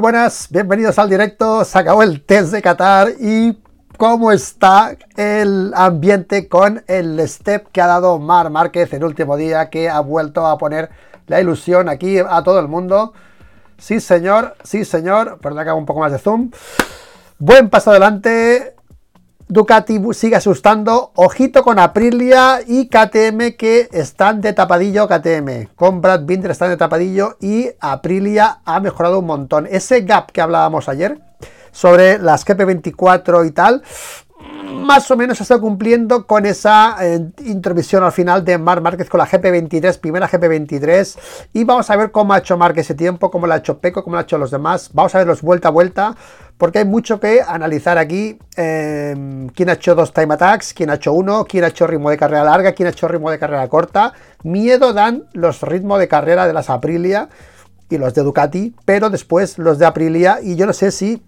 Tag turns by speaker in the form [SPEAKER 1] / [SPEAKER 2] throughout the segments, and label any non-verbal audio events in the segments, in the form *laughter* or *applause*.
[SPEAKER 1] Buenas, bienvenidos al directo. Se acabó el test de Qatar y cómo está el ambiente con el step que ha dado Mar Márquez el último día, que ha vuelto a poner la ilusión aquí a todo el mundo. Sí, señor, sí, señor. Perdón hago un poco más de zoom. Buen paso adelante. Ducati sigue asustando. Ojito con Aprilia y KTM que están de tapadillo. KTM con Brad Binder están de tapadillo y Aprilia ha mejorado un montón. Ese gap que hablábamos ayer sobre las GP24 y tal, más o menos está cumpliendo con esa eh, al final de Mar Márquez con la GP23, primera GP23. Y vamos a ver cómo ha hecho Márquez ese tiempo, cómo lo ha hecho Peco, cómo lo ha hecho los demás. Vamos a verlos vuelta a vuelta, porque hay mucho que analizar aquí. Eh, quién ha hecho dos time attacks, quién ha hecho uno, quién ha hecho ritmo de carrera larga, quién ha hecho ritmo de carrera corta. Miedo dan los ritmos de carrera de las Aprilia y los de Ducati, pero después los de Aprilia. Y yo no sé si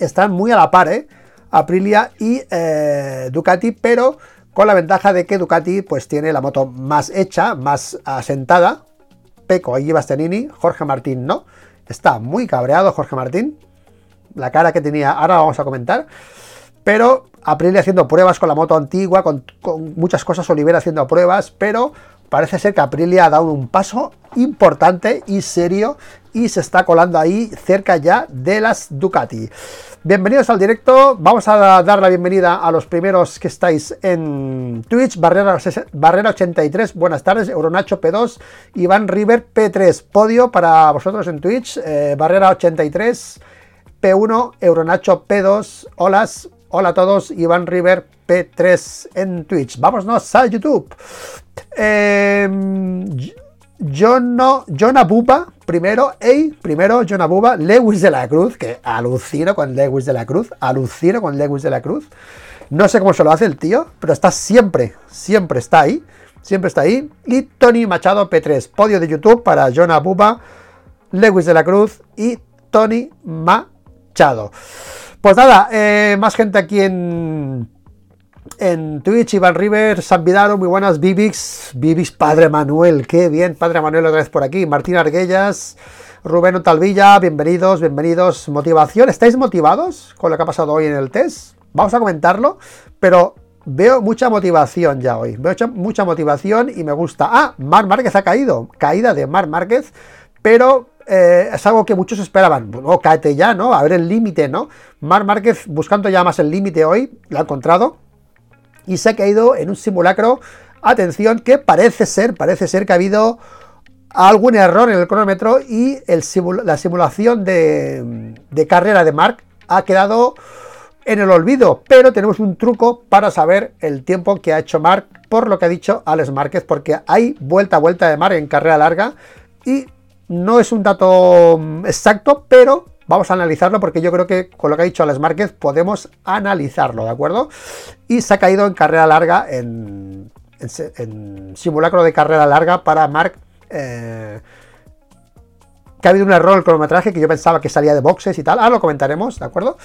[SPEAKER 1] están muy a la par, ¿eh? Aprilia y eh, Ducati, pero con la ventaja de que Ducati pues tiene la moto más hecha, más asentada. Peco, ahí lleva Stenini, Jorge Martín no. Está muy cabreado Jorge Martín. La cara que tenía, ahora vamos a comentar. Pero Aprilia haciendo pruebas con la moto antigua, con, muchas cosas, Olivera haciendo pruebas, pero parece ser que Aprilia ha dado un paso importante y serio y se está colando ahí cerca ya de las Ducati. Bienvenidos al directo, vamos a dar la bienvenida a los primeros que estáis en Twitch, Barrera, Barrera 83, buenas tardes, Euronacho P2, Iván River P3, podio para vosotros en Twitch, eh, Barrera 83, P1, Euronacho P2, hola, hola a todos, Iván River P3 en Twitch. Vámonos a YouTube. Eh, John, John primero, hey, primero John Abuba, Lewis de la Cruz, que alucino con Lewis de la Cruz, alucino con Lewis de la Cruz. No sé cómo se lo hace el tío, pero está siempre, siempre está ahí, siempre está ahí. Y Tony Machado P3, podio de YouTube para John Abuba, Lewis de la Cruz y Tony Machado. Pues nada, eh, más gente aquí en, en Twitch, Iván River, San Vidaro, muy buenas, Vivix, Vivix Padre Manuel, qué bien, Padre Manuel otra vez por aquí, Martín Arguellas, Rubén Talvilla, bienvenidos, bienvenidos, motivación, ¿estáis motivados con lo que ha pasado hoy en el test? Vamos a comentarlo, pero veo mucha motivación ya hoy, veo mucha motivación y me gusta. Ah, Mar Márquez ha caído, caída de Mar Márquez, pero eh, es algo que muchos esperaban. Bueno, cáete ya, ¿no? A ver el límite, ¿no? Mar Márquez buscando ya más el límite hoy, lo ha encontrado y se ha caído en un simulacro. Atención, que parece ser, parece ser que ha habido algún error en el cronómetro y el la simulación de, de carrera de Mark ha quedado en el olvido, pero tenemos un truco para saber el tiempo que ha hecho Mark por lo que ha dicho Alex Márquez, porque hay vuelta a vuelta de Mark en carrera larga y no es un dato exacto, pero Vamos a analizarlo porque yo creo que con lo que ha dicho Alex Márquez podemos analizarlo, ¿de acuerdo? Y se ha caído en carrera larga, en, simulacro de carrera larga para Mark. Eh, que ha habido un error en el cronometraje que yo pensaba que salía de boxes y tal. Ahora lo comentaremos, ¿de acuerdo?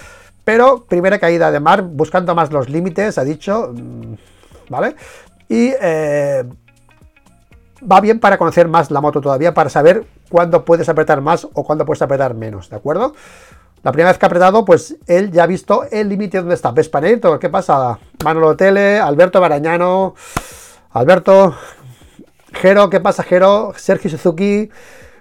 [SPEAKER 1] Pero primera caída de Mark, buscando más los límites, ha dicho. Mm, ¿Vale? Y eh, va bien para conocer más la moto todavía, para saber cuándo puedes apretar más o cuándo puedes apretar menos, ¿de acuerdo? La primera vez que ha apretado, pues él ya ha visto el límite donde está. Vespaneto, ¿qué pasa? Manolo Tele, Alberto Barañano, Alberto, Jero, ¿qué pasa, Jero? Sergio Suzuki,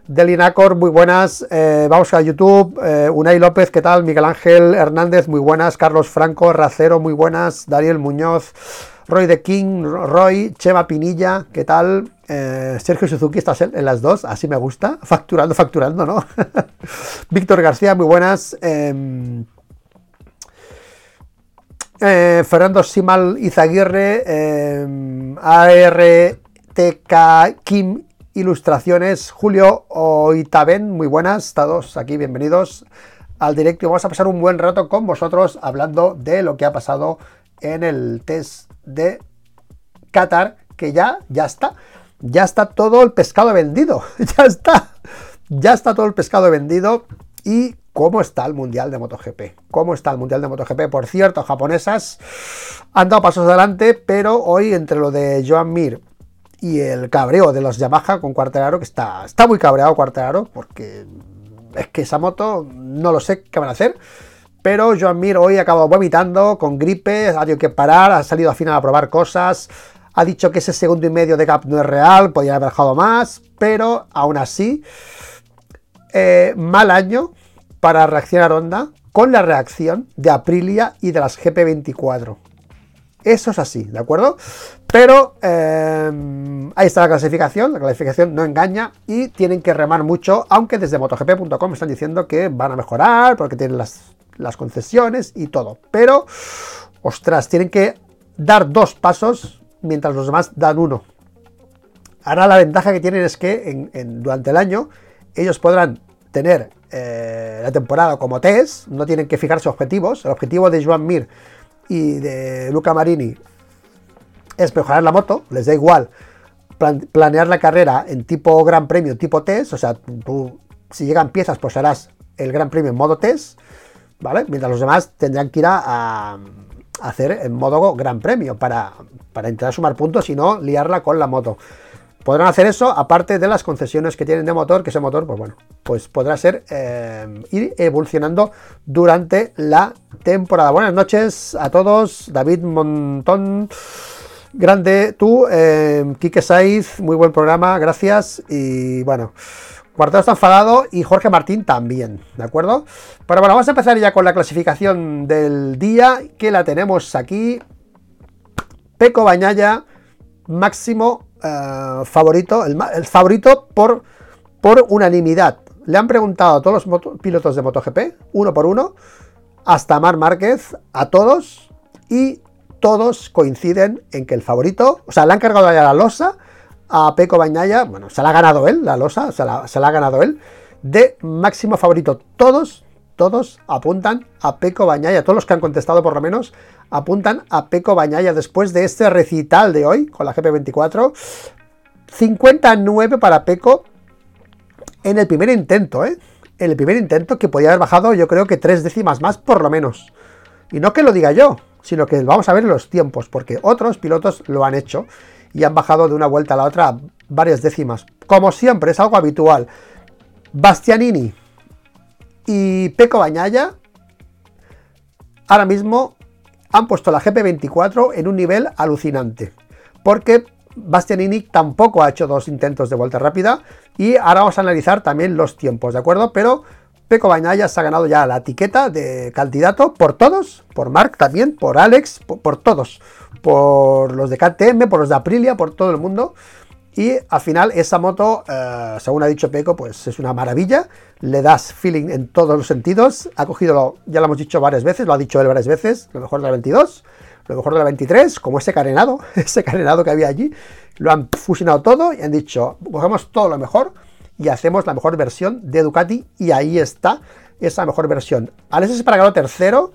[SPEAKER 1] Delinacor, muy buenas. Eh, vamos a YouTube. Eh, Unai López, ¿qué tal? Miguel Ángel Hernández, muy buenas. Carlos Franco, Racero, muy buenas. Daniel Muñoz, Roy de King, Roy, Chema Pinilla, ¿qué tal? Eh, Sergio Suzuki, estás en, las dos, así me gusta. Facturando, facturando, ¿no? *laughs* Víctor García, muy buenas. Em, eh, Fernando Simal Izaguirre, em, ARTK Kim Ilustraciones, Julio Oitaben, muy buenas, todos aquí, bienvenidos al directo. Vamos a pasar un buen rato con vosotros hablando de lo que ha pasado en el test de Qatar, que ya, ya está ya está todo el pescado vendido. *laughs* ya está. Ya está todo el pescado vendido. ¿Y cómo está el Mundial de MotoGP? ¿Cómo está el Mundial de MotoGP? Por cierto, japonesas han dado pasos adelante, pero hoy entre lo de Joan Mir y el cabreo de los Yamaha con Cuarteraro, que está, está muy cabreado Cuarteraro, porque es que esa moto no lo sé qué van a hacer. Pero Joan Mir hoy ha acabado vomitando con gripe, ha tenido que parar, ha salido al final a probar cosas, ha dicho que ese segundo y medio de gap no es real, podría haber bajado más, pero aún así, eh, mal año para reaccionar Honda con la reacción de Aprilia y de las GP24. Eso es así, ¿de acuerdo? Pero eh, ahí está la clasificación, la clasificación no engaña y tienen que remar mucho, aunque desde motogp.com están diciendo que van a mejorar porque tienen las, las concesiones y todo. Pero, ostras, tienen que dar dos pasos mientras los demás dan uno. Ahora la ventaja que tienen es que durante el año ellos podrán tener eh, la temporada como test, no tienen que fijarse objetivos. El objetivo de Joan Mir y de Luca Marini es mejorar la moto, les da igual planear la carrera en tipo Gran Premio, tipo test, o sea, tú, si llegan piezas, pues harás el Gran Premio en modo test, ¿vale? Mientras los demás tendrán que ir a, hacer en modo Gran Premio para, para intentar sumar puntos y no liarla con la moto. Podrán hacer eso, aparte de las concesiones que tienen de motor, que ese motor, pues bueno, pues podrá ser eh, ir evolucionando durante la temporada. Buenas noches a todos, David Montón, grande tú, eh, Quique Saiz, muy buen programa, gracias. Y bueno, Cuartado está enfadado y Jorge Martín también, ¿de acuerdo? Pero bueno, vamos a empezar ya con la clasificación del día, que la tenemos aquí. Peco Bañaya, máximo eh, favorito, el, favorito por, por unanimidad. Le han preguntado a todos los pilotos de MotoGP, uno por uno, hasta Mar Márquez, a todos, y todos coinciden en que el favorito, o sea, le han cargado ya la losa a Peco Bañaya, bueno, se la ha ganado él, la losa, se la, se la ha ganado él, de máximo favorito. Todos, todos apuntan a Peco Bañaya, todos los que han contestado por lo menos apuntan a Peco Bañaya después de este recital de hoy con la GP24. 59 para Peco en el primer intento, ¿eh? En el primer intento que podía haber bajado yo creo que tres décimas más por lo menos. Y no que lo diga yo, sino que vamos a ver los tiempos, porque otros pilotos lo han hecho y han bajado de una vuelta a la otra varias décimas. Como siempre, es algo habitual. Bastianini y Peco Bañaya ahora mismo han puesto la GP24 en un nivel alucinante. Porque Bastianini tampoco ha hecho dos intentos de vuelta rápida. Y ahora vamos a analizar también los tiempos, ¿de acuerdo? Pero Peco Bañaya se ha ganado ya la etiqueta de candidato por todos, por Mark también, por Alex, por, todos, por los de KTM, por los de Aprilia, por todo el mundo. Y al final esa moto, eh, según ha dicho Peco, pues es una maravilla. Le das feeling en todos los sentidos. Ha cogido, ya lo hemos dicho varias veces, lo ha dicho él varias veces, lo mejor de la 22, lo mejor de la 23, como ese carenado, *laughs* ese carenado que había allí. Lo han fusionado todo y han dicho, cogemos todo lo mejor y hacemos la mejor versión de Ducati. Y ahí está esa mejor versión. Alex Espargaro tercero,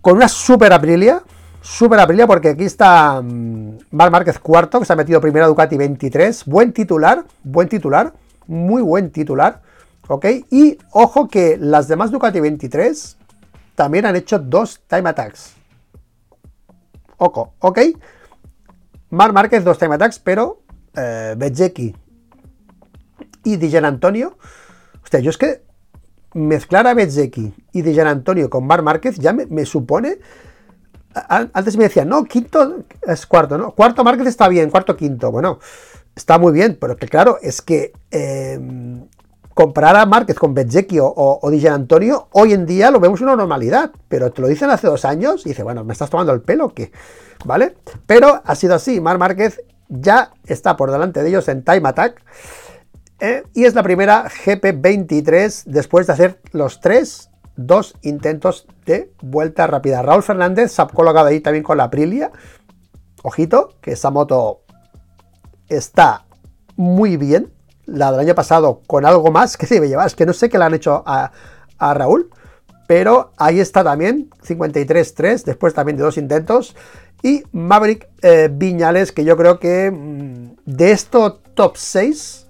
[SPEAKER 1] con una super Aprilia Súper Aprilia porque aquí está mm, Mar Márquez cuarto, que se ha metido primero a Ducati 23. Buen titular, buen titular, muy buen titular. ¿Ok? Y ojo que las demás Ducati 23 también han hecho dos time attacks. Ojo, ¿ok? Mar Márquez dos time attacks, pero eh, y Dijan Antonio. Hostia, yo es que mezclar a Bezzecchi y Dijan Antonio con Mar Márquez ya me supone antes me decían, no, quinto es cuarto, ¿no? Cuarto Márquez está bien, cuarto, quinto. Bueno, está muy bien, pero que claro, es que eh, a Márquez con Bezzecchi o, o, Antonio, hoy en día lo vemos una normalidad, pero te lo dicen hace dos años y dice, bueno, ¿me estás tomando el pelo o qué? ¿Vale? Pero ha sido así, Mar Márquez ya está por delante de ellos en Time Attack. Eh, y es la primera GP23 después de hacer los tres dos intentos de vuelta rápida. Raúl Fernández se ha colocado ahí también con la Aprilia. Ojito, que esa moto está muy bien. La del año pasado con algo más que *laughs* debe llevar. Es que no sé qué le han hecho a, Raúl. Pero ahí está también, 53-3, después también de dos intentos. Y Maverick eh, Viñales, que yo creo que mm, de esto top 6,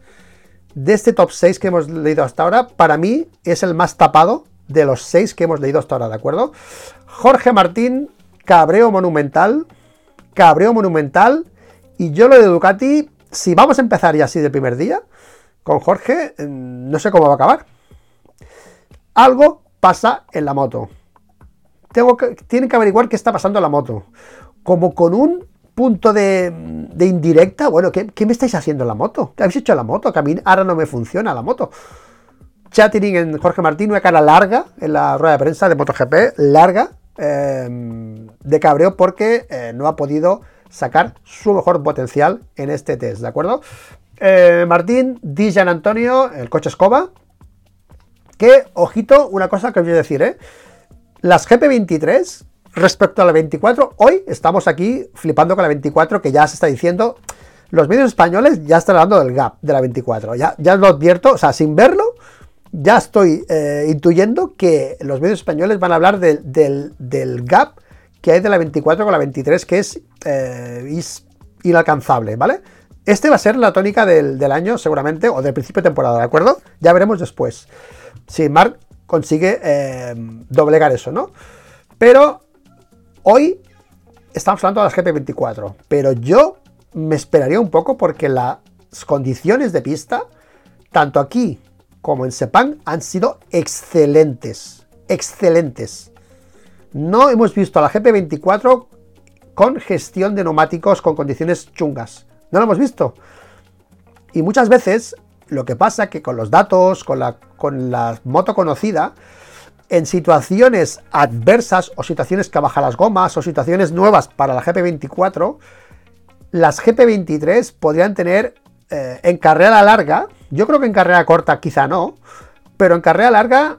[SPEAKER 1] de este top 6 que hemos leído hasta ahora, para mí es el más tapado de los seis que hemos leído hasta ahora, ¿de acuerdo? Jorge Martín, Cabreo Monumental, Cabreo Monumental, y yo lo de Ducati, si vamos a empezar ya así del primer día, con Jorge, mm, no sé cómo va a acabar. algo pasa en la moto. Tengo tienen que averiguar qué está pasando en la moto. Como con un punto de, indirecta, bueno, ¿qué, me estáis haciendo en la moto? ¿Qué habéis hecho la moto? Que a mí ahora no me funciona la moto. Chatting en Jorge Martín, una cara larga en la rueda de prensa de MotoGP, larga, em, de cabreo porque eh, no ha podido sacar su mejor potencial en este test, ¿de acuerdo? Eh, Martín, Dijan Antonio, el coche escoba, que, ojito, una cosa que os voy a decir, ¿eh? Las GP23 Respecto a la 24, hoy estamos aquí flipando con la 24, que ya se está diciendo, los medios españoles ya están hablando del gap de la 24. Ya, ya lo advierto, o sea, sin verlo, ya estoy eh, intuyendo que los medios españoles van a hablar del, gap que hay de la 24 con la 23, que es, eh, inalcanzable, ¿vale? Este va a ser la tónica del, año, seguramente, o del principio de temporada, ¿de acuerdo? Ya veremos después. Si Mark consigue eh, doblegar eso, ¿no? Pero Hoy estamos hablando de las GP24, pero yo me esperaría un poco porque las condiciones de pista, tanto aquí como en Sepang, han sido excelentes. Excelentes. No hemos visto a la GP24 con gestión de neumáticos con condiciones chungas. No lo hemos visto. Y muchas veces lo que pasa que con los datos, con la, con la moto conocida, en situaciones adversas o situaciones que bajan las gomas o situaciones nuevas para la GP24, las GP23 podrían tener eh, en carrera larga, yo creo que en carrera corta quizá no, pero en carrera larga,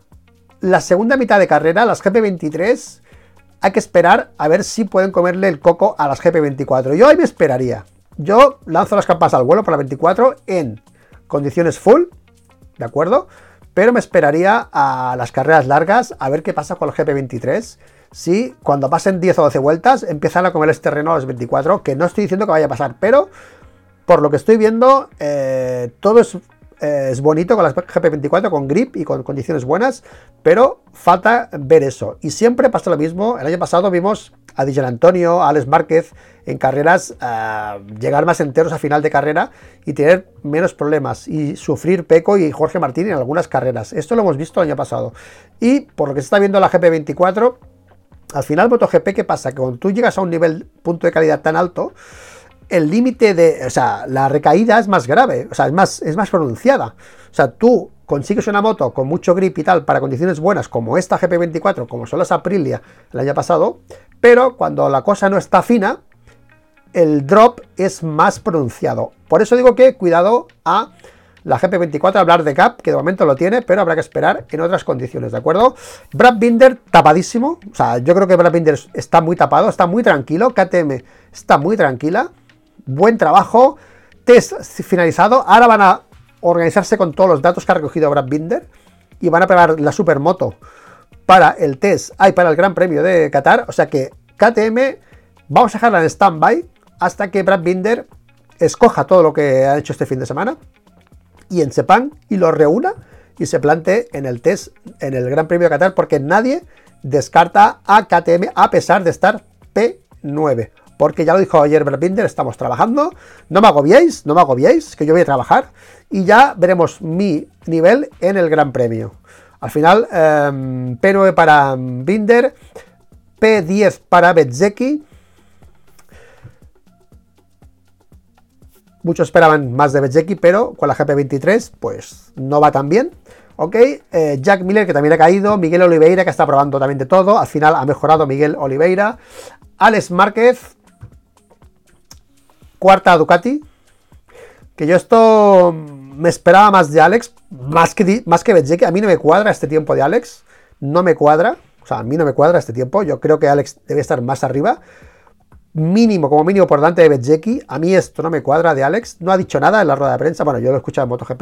[SPEAKER 1] la segunda mitad de carrera, las GP23, hay que esperar a ver si pueden comerle el coco a las GP24. Yo ahí me esperaría. Yo lanzo las capas al vuelo para la 24 en condiciones full, ¿de acuerdo? Pero me esperaría a las carreras largas a ver qué pasa con el GP23. Si cuando pasen 10 o 12 vueltas empiezan a comer este terreno a los 24, que no estoy diciendo que vaya a pasar, pero por lo que estoy viendo, eh, todo es, eh, es, bonito con las GP24, con grip y con condiciones buenas, pero falta ver eso. Y siempre pasa lo mismo. El año pasado vimos a Dijan Antonio, a Alex Márquez en carreras, llegar más enteros a final de carrera y tener menos problemas y sufrir Peco y Jorge Martín en algunas carreras. Esto lo hemos visto el año pasado. Y por lo que se está viendo la GP24, al final MotoGP, ¿qué pasa? Que cuando tú llegas a un nivel punto de calidad tan alto, el límite de, o sea, la recaída es más grave, o sea, es más, es más pronunciada. O sea, tú consigues una moto con mucho grip y tal para condiciones buenas como esta GP24, como son las Aprilia el año pasado, pero cuando la cosa no está fina, el drop es más pronunciado. Por eso digo que cuidado a la GP24 hablar de gap, que de momento lo tiene, pero habrá que esperar en otras condiciones, ¿de acuerdo? Brad Binder tapadísimo, o sea, yo creo que Brad Binder está muy tapado, está muy tranquilo, KTM está muy tranquila, buen trabajo, test finalizado, ahora van a organizarse con todos los datos que ha recogido Brad Binder y van a pegar la supermoto para el test, hay para el Gran Premio de Qatar, o sea que KTM vamos a dejarla en stand-by hasta que Brad Binder escoja todo lo que ha hecho este fin de semana y en Sepang y lo reúna y se plante en el test en el Gran Premio de Qatar porque nadie descarta a KTM a pesar de estar P9. Porque ya lo dijo ayer Brad Binder, estamos trabajando. No me agobiéis, no me agobiéis, que yo voy a trabajar. Y ya veremos mi nivel en el Gran Premio. Al final, em, P9 para Binder, P10 para Bezzecchi, Muchos esperaban más de Bezzecchi, pero con la GP23, pues no va tan bien. Ok, eh, Jack Miller, que también ha caído. Miguel Oliveira, que está probando también de todo. Al final ha mejorado Miguel Oliveira. Alex Márquez. Cuarta Ducati. Que yo esto me esperaba más de Alex. Más que, más que A mí no me cuadra este tiempo de Alex. No me cuadra. O sea, a mí no me cuadra este tiempo. Yo creo que Alex debe estar más arriba mínimo, como mínimo por delante de Bezzecchi. A mí esto no me cuadra de Alex. No ha dicho nada en la rueda de prensa. Bueno, yo lo he escuchado en MotoGP.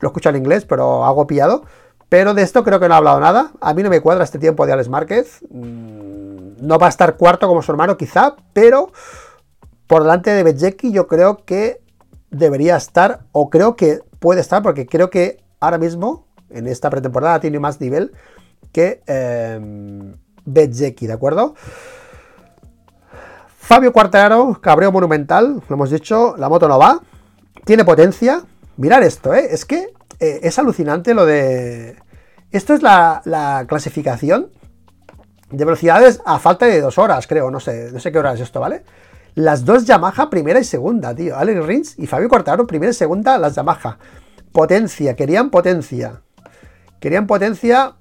[SPEAKER 1] Lo escucho en inglés, pero hago pillado. Pero de esto creo que no ha hablado nada. A mí no me cuadra este tiempo de Alex Márquez. Mm, no va a estar cuarto como su hermano, quizá, pero por delante de Bezzecchi yo creo que debería estar, o creo que puede estar, porque creo que ahora mismo, en esta pretemporada, tiene más nivel que eh, ¿de acuerdo? Fabio Quartararo, cabreo monumental, lo hemos dicho, la moto no va, tiene potencia. Mirar esto, ¿eh? es que eh, es alucinante lo de Esto es la, la clasificación de velocidades a falta de dos horas, creo, no sé, no sé qué hora es esto, ¿vale? Las dos Yamaha primera y segunda, tío. Alex Rins y Fabio Quartararo primera y segunda, las Yamaha. Potencia, querían potencia. Querían potencia,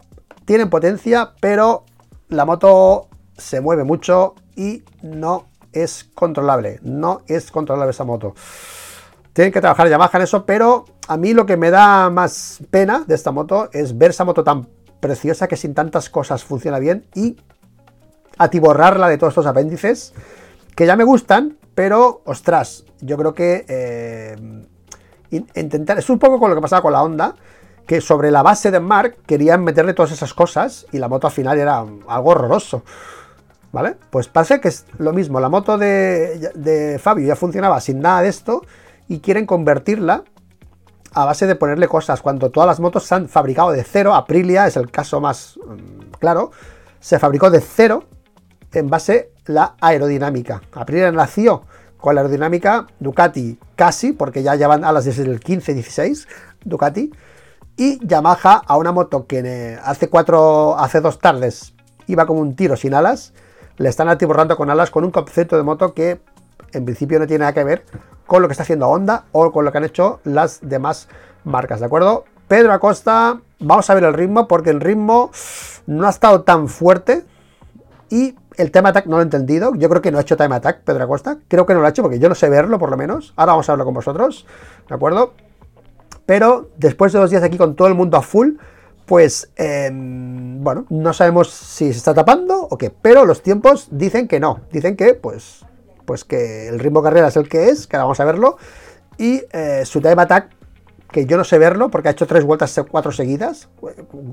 [SPEAKER 1] tienen potencia, pero la moto se mueve mucho y no es controlable. No es controlable esa moto. Tienen que trabajar Yamaha en eso, pero a mí lo que me da más pena de esta moto es ver esa moto tan preciosa que sin tantas cosas funciona bien y atiborrarla de todos estos apéndices que ya me gustan, pero ostras, yo creo que eh, intentar, es un poco con lo que pasaba con la Honda, que sobre la base de Mark querían meterle todas esas cosas y la moto al final era algo horroroso. ¿Vale? Pues parece que es lo mismo, la moto de, de Fabio ya funcionaba sin nada de esto y quieren convertirla a base de ponerle cosas. Cuando todas las motos se han fabricado de cero, Aprilia es el caso más mm, claro, se fabricó de cero en base la aerodinámica. Aprilia nació con la aerodinámica Ducati casi, porque ya llevan alas desde el 15-16 Ducati, y Yamaha a una moto que hace cuatro, hace dos tardes iba como un tiro sin alas, le están atiborrando con alas con un concepto de moto que en principio no tiene nada que ver con lo que está haciendo Honda o con lo que han hecho las demás marcas, ¿de acuerdo? Pedro Acosta, vamos a ver el ritmo, porque el ritmo no ha estado tan fuerte y el tema attack no lo he entendido. Yo creo que no ha hecho time attack Pedro Acosta. Creo que no lo ha hecho porque yo no sé verlo, por lo menos. Ahora vamos a verlo con vosotros, ¿de acuerdo? Pero después de dos días aquí con todo el mundo a full, pues em, bueno, no sabemos si se está tapando o qué. Pero los tiempos dicen que no. Dicen que, pues, pues que el ritmo carrera es el que es, que ahora vamos a verlo, y eh, su time attack, que yo no sé verlo porque ha hecho tres vueltas, cuatro seguidas,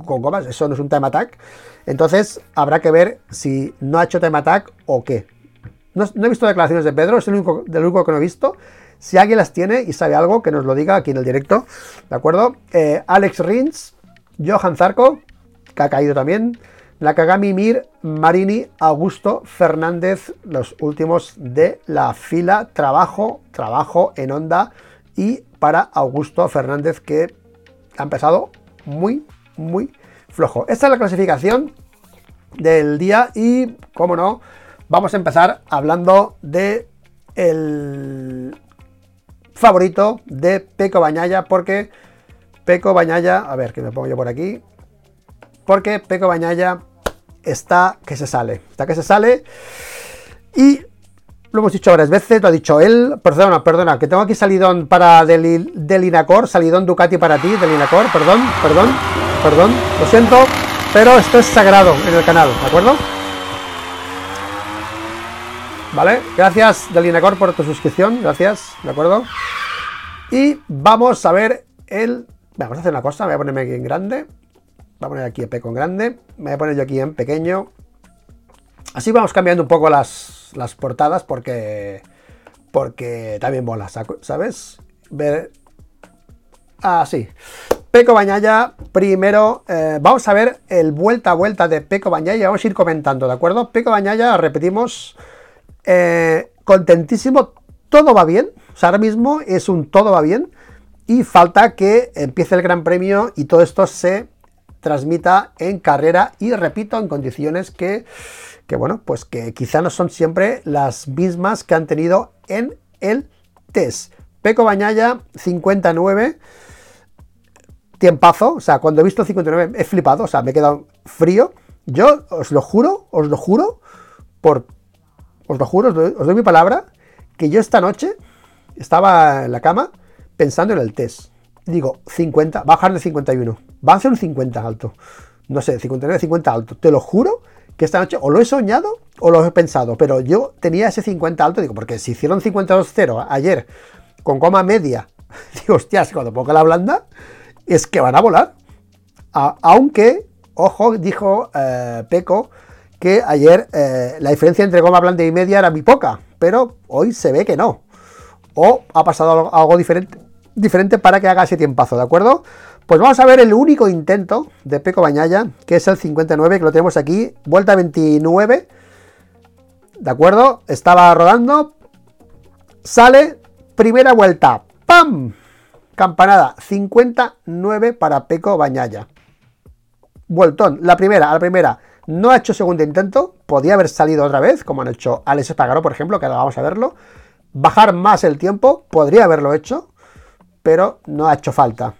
[SPEAKER 1] con gomas, eso no es un time attack, entonces habrá que ver si no ha hecho time attack o qué. No, he visto declaraciones de Pedro, es el único, del único que no he visto. Si alguien las tiene y sabe algo, que nos lo diga aquí en el directo, ¿de acuerdo? Eh, Alex Rins, Johan Zarco, que ha caído también, Nakagami, Mir, Marini, Augusto, Fernández, los últimos de la fila. Trabajo, trabajo en onda y para Augusto Fernández que ha empezado muy, muy flojo. Esta es la clasificación del día y, como no, vamos a empezar hablando de el favorito de Peco Bañaya porque Peco Bañaya, a ver que me pongo yo por aquí, porque Peco Bañaya está que se sale. Está que se sale. Y lo hemos dicho varias veces, lo ha dicho él. Perdona, perdona, que tengo aquí salidón para del, salidón Ducati para ti, del Inacor, perdón, perdón, perdón, lo siento, pero esto es sagrado en el canal, ¿de acuerdo? Vale, gracias del Inacor por tu suscripción, gracias, ¿de acuerdo? Y vamos a ver el... Vamos a hacer una cosa, voy a ponerme aquí en grande. Voy a poner aquí P con grande. Me voy a poner yo aquí en pequeño. Así vamos cambiando un poco las, portadas porque, porque también mola, ¿sabes? Ver... Ah, Peco Bañaya, primero, eh, vamos a ver el vuelta a vuelta de Peco Bañaya, vamos a ir comentando, ¿de acuerdo? Peco Bañaya, repetimos, eh, contentísimo, todo va bien, ahora mismo es un todo va bien, y falta que empiece el Gran Premio y todo esto se transmita en carrera y repito, en condiciones que, que, bueno, pues que quizá no son siempre las mismas que han tenido en el test. Peco Bañaya, 59. Tiempazo, o sea, cuando he visto 59 he flipado, o sea, me he quedado frío. Yo os lo juro, os lo juro, por, os lo juro, os doy mi palabra, que yo esta noche estaba en la cama pensando en el test digo, 50, bajar de 51. Va a ser un 50 alto. No sé, 59, 50 alto. Te lo juro que esta noche o lo he soñado o lo he pensado, pero yo tenía ese 50 alto, digo, porque si hicieron 52-0 ayer con coma media, *laughs* digo, hostias, cuando ponga la blanda, es que van a volar. aunque, ojo, dijo eh, Peco que ayer eh, la diferencia entre goma blanda y media era muy poca, pero hoy se ve que no. O ha pasado algo diferente diferente para que haga ese tiempazo, ¿de acuerdo? Pues vamos a ver el único intento de Peco Bañaya, que es el 59, que lo tenemos aquí, vuelta 29, ¿de acuerdo? Estaba rodando, sale, primera vuelta, ¡pam! Campanada, 59 para Peco Bañaya. vueltón. La primera, a la primera, no ha hecho segundo intento, podía haber salido otra vez, como han hecho Alex Espargaró, por ejemplo, que ahora vamos a verlo. Bajar más el tiempo, podría haberlo hecho, pero no ha hecho falta.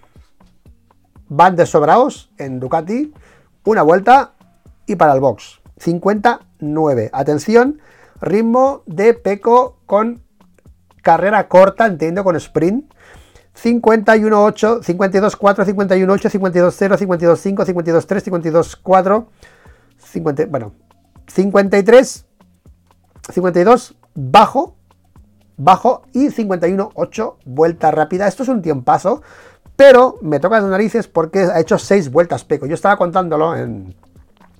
[SPEAKER 1] Van de sobraos en Ducati, una vuelta y para el box. 59. Atención, ritmo de Peco con carrera corta, entiendo, con sprint. 51-8, 52-4, 51-8, 52-0, 52-5, 52-3, 52-4, 50, bueno, 53, 52 bajo, bajo y 51-8 vuelta rápida. Esto es un tiempazo, pero me toca las narices porque ha hecho 6 vueltas Peco. Yo estaba contándolo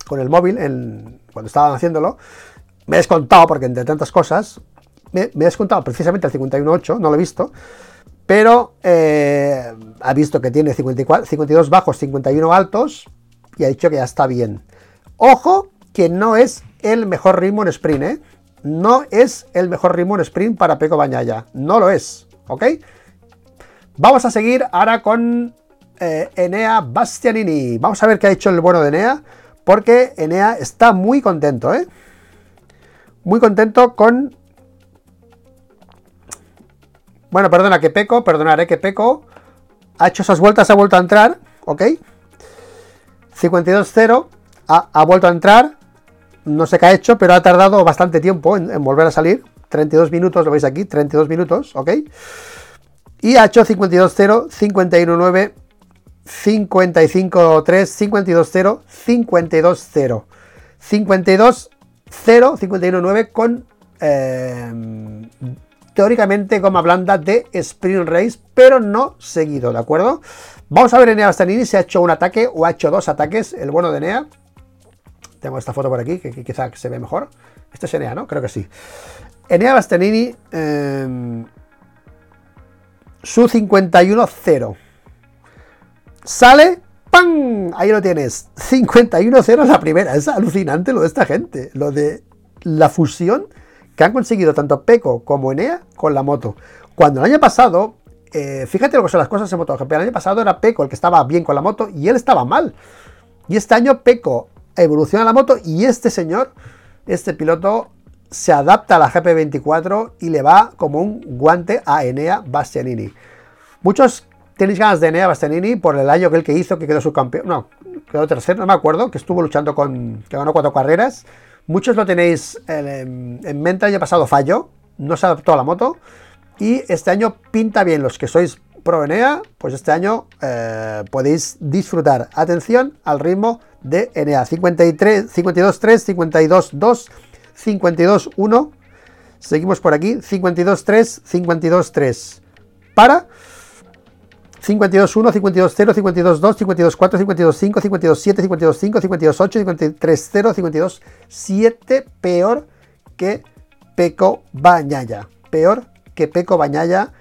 [SPEAKER 1] con el móvil cuando estaban haciéndolo. Me he descontado porque entre tantas cosas, me, me he descontado precisamente el 51-8, no lo he visto pero eh, ha visto que tiene 54, 52 bajos, 51 altos y ha dicho que ya está bien. Ojo que no es el mejor ritmo en sprint, ¿eh? No es el mejor ritmo en sprint para Peco Bañaya, no lo es, ¿ok? Vamos a seguir ahora con eh, Enea Bastianini. Vamos a ver qué ha hecho el bueno de Enea, porque Enea está muy contento, ¿eh? Muy contento con bueno, perdona, que Peco, perdonaré que Peco ha hecho esas vueltas, ha vuelto a entrar, ¿ok? 52-0, ha, vuelto a entrar, no sé qué ha hecho, pero ha tardado bastante tiempo en, volver a salir. 32 minutos, lo veis aquí, 32 minutos, ¿ok? Y ha hecho 52-0, 51-9, 55-3, 52-0, 52-0. 52-0, 51-9 con eh, teóricamente goma blanda de Sprint Race, pero no seguido, ¿de acuerdo? Vamos a ver Enea Bastianini si ha hecho un ataque o ha hecho dos ataques, el bueno de Enea. Tengo esta foto por aquí, que, quizá se ve mejor. Este es Enea, ¿no? Creo que sí. Enea Bastianini, em, su 51-0. Sale, ¡pam! Ahí lo tienes. 51-0 la primera. Es alucinante lo de esta gente. Lo de la fusión que han conseguido tanto Peco como Enea con la moto. Cuando el año pasado, eh, fíjate lo que son las cosas en MotoGP, el año pasado era Peco el que estaba bien con la moto y él estaba mal. Y este año Peco evoluciona la moto y este señor, este piloto, se adapta a la GP24 y le va como un guante a Enea Bastianini. Muchos tenéis ganas de Enea Bastianini por el año que él que hizo, que quedó subcampeón, no, quedó tercero, no me acuerdo, que estuvo luchando con, que ganó cuatro carreras Muchos lo tenéis en, mente, el año pasado falló, no se adaptó a la moto y este año pinta bien. Los que sois pro Enea, pues este año eh, podéis disfrutar. Atención al ritmo de Enea. 53, 52, 3, 52, 2, 52, 1. Seguimos por aquí. 52, 3, 52, 3. Para 52-1, 52-0, 52-2, 52-4, 52-5, 52-7, 52-5, 52-8, 53-0, 52-7. Peor que Peco Bañaya. Peor que Peco Bañaya.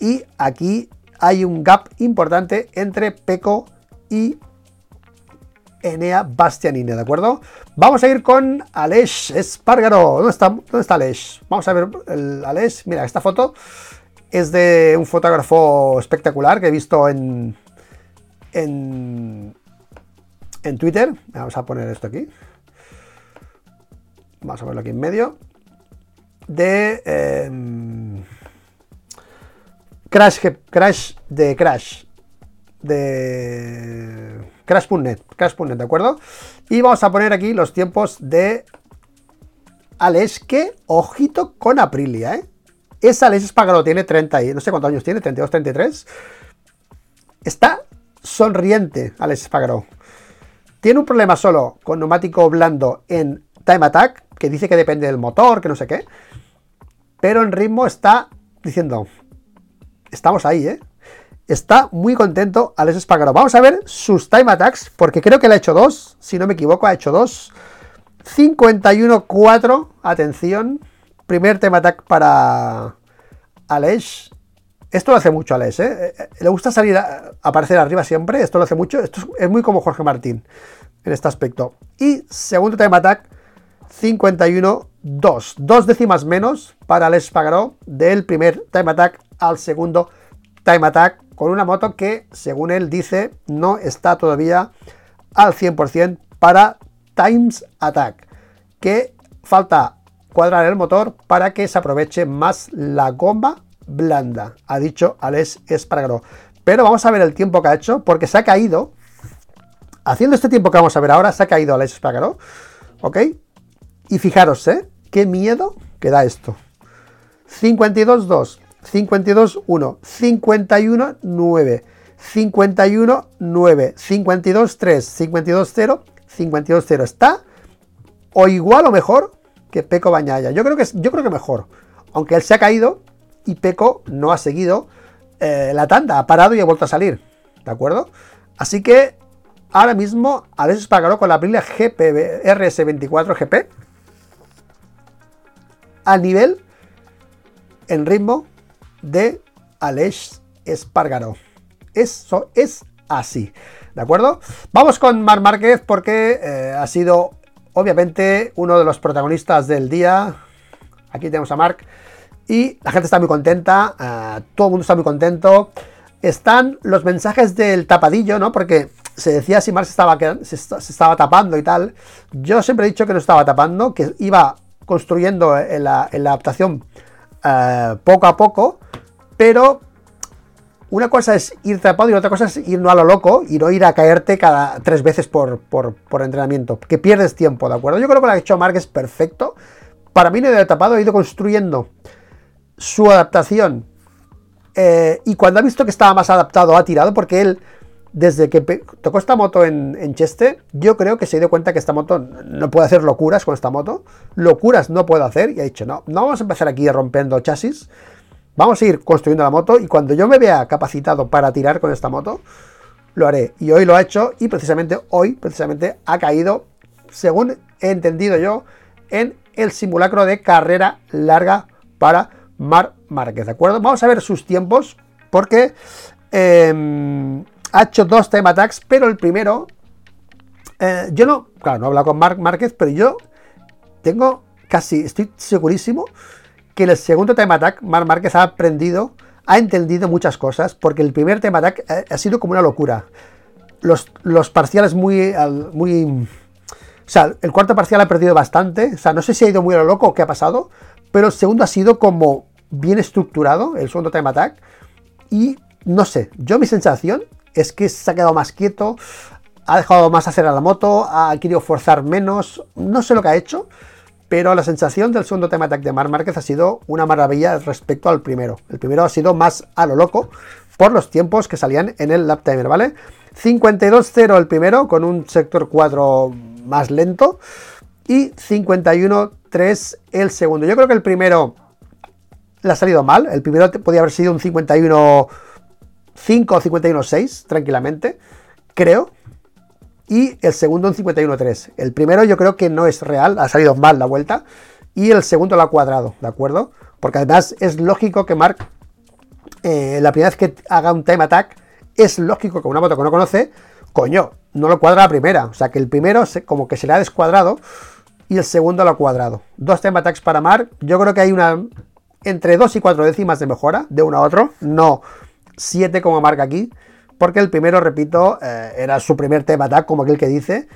[SPEAKER 1] Y aquí hay un gap importante entre Peco y Enea Bastianini, ¿de acuerdo? Vamos a ir con Aleix Espargaro. ¿Dónde está, ¿Dónde está? Vamos a ver el. Mira, esta foto es de un fotógrafo espectacular que he visto en, en, en Twitter. Vamos a poner esto aquí. Vamos a verlo aquí en medio. De em, Crash, Crash de Crash. De Crash.net. Crash.net, ¿de acuerdo? Y vamos a poner aquí los tiempos de Alex, que ojito con Aprilia, ¿eh? Esa Alex Espargaró tiene 30 y no sé cuántos años tiene, 32, 33. Está sonriente Alex Espargaró. Tiene un problema solo con neumático blando en Time Attack, que dice que depende del motor, que no sé qué. Pero en ritmo está diciendo, estamos ahí, ¿eh? Está muy contento Alex Espargaró. Vamos a ver sus Time Attacks, porque creo que le ha hecho dos, si no me equivoco, ha hecho dos. 51-4, atención. Primer tema attack para Aleix. Esto lo hace mucho Aleix, ¿eh? Eh, ¿eh? Le gusta salir a aparecer arriba siempre. Esto lo hace mucho. Esto es muy como Jorge Martín en este aspecto. Y segundo time attack, 51-2. Dos décimas menos para Aleix Pagaró del primer time attack al segundo time attack con una moto que, según él dice, no está todavía al 100% para Times Attack, que falta cuadrar el motor para que se aproveche más la goma blanda, ha dicho Alex Espargaró. Pero vamos a ver el tiempo que ha hecho, porque se ha caído, haciendo este tiempo que vamos a ver ahora, se ha caído Alex Espargaró, ¿ok? Y fijaros, ¿eh? Qué miedo que da esto. 52.2, 52.1, 51.9, 51.9, 52.3, 52.0, 52.0. Está o igual o mejor que Peco Bañaya. Yo creo que, yo creo que mejor. Aunque él se ha caído y Peco no ha seguido eh, la tanda, ha parado y ha vuelto a salir. ¿De acuerdo? Así que ahora mismo Alex Espargaró con la GP, RS24 GP a nivel en ritmo de Alex Espargaró. Eso es así. ¿De acuerdo? Vamos con Mar Márquez porque eh, ha sido obviamente uno de los protagonistas del día. Aquí tenemos a Marc. Y la gente está muy contenta, eh, todo el mundo está muy contento. Están los mensajes del tapadillo, ¿no? Porque se decía si Marc se estaba, se, estaba tapando y tal. Yo siempre he dicho que no estaba tapando, que iba construyendo en la, adaptación eh, poco a poco, pero una cosa es ir tapado y otra cosa es ir no a lo loco y no ir a caerte cada tres veces por, entrenamiento, que pierdes tiempo, ¿de acuerdo? Yo creo que lo que ha hecho Mark es perfecto. Para mí no he tapado, he ido construyendo su adaptación eh, y cuando ha visto que estaba más adaptado ha tirado porque él desde que tocó esta moto en, en, Cheste, yo creo que se dio cuenta que esta moto no puede hacer locuras con esta moto. Locuras no puedo hacer y ha dicho, no, no vamos a empezar aquí rompiendo chasis. Vamos a ir construyendo la moto y cuando yo me vea capacitado para tirar con esta moto, lo haré. Y hoy lo ha hecho y precisamente hoy, precisamente, ha caído, según he entendido yo, en el simulacro de carrera larga para Mar Márquez, ¿de acuerdo? Vamos a ver sus tiempos porque em, ha hecho dos time attacks, pero el primero, eh, yo no, claro, no he hablado con Marc Márquez, pero yo tengo casi, estoy segurísimo que el segundo time attack, Mar Márquez ha aprendido, ha entendido muchas cosas, porque el primer time attack ha, sido como una locura. Los, los parciales muy, muy... O sea, el cuarto parcial ha perdido bastante. O sea, no sé si ha ido muy a lo loco o qué ha pasado, pero el segundo ha sido como bien estructurado, el segundo time attack. Y no sé, yo mi sensación es que se ha quedado más quieto, ha dejado más hacer a la moto, ha querido forzar menos, no sé lo que ha hecho, pero la sensación del segundo tema attack de Mar Márquez ha sido una maravilla respecto al primero. El primero ha sido más a lo loco por los tiempos que salían en el lap timer, ¿vale? 52-0 el primero con un sector 4 más lento y 51-3 el segundo. Yo creo que el primero le ha salido mal. El primero podía haber sido un 51-5 o 51-6 tranquilamente, creo y el segundo en 51.3. El primero yo creo que no es real, ha salido mal la vuelta, y el segundo lo ha cuadrado, ¿de acuerdo? Porque además es lógico que Mark, eh, la primera vez que haga un time attack, es lógico que una moto que no conoce, coño, no lo cuadra la primera. O sea que el primero como que se le ha descuadrado y el segundo lo ha cuadrado. Dos time attacks para Mark, yo creo que hay una entre 2 y 4 décimas de mejora de uno a otro, no 7 como marca aquí porque el primero, repito, eh, era su primer tema attack, como aquel que dice,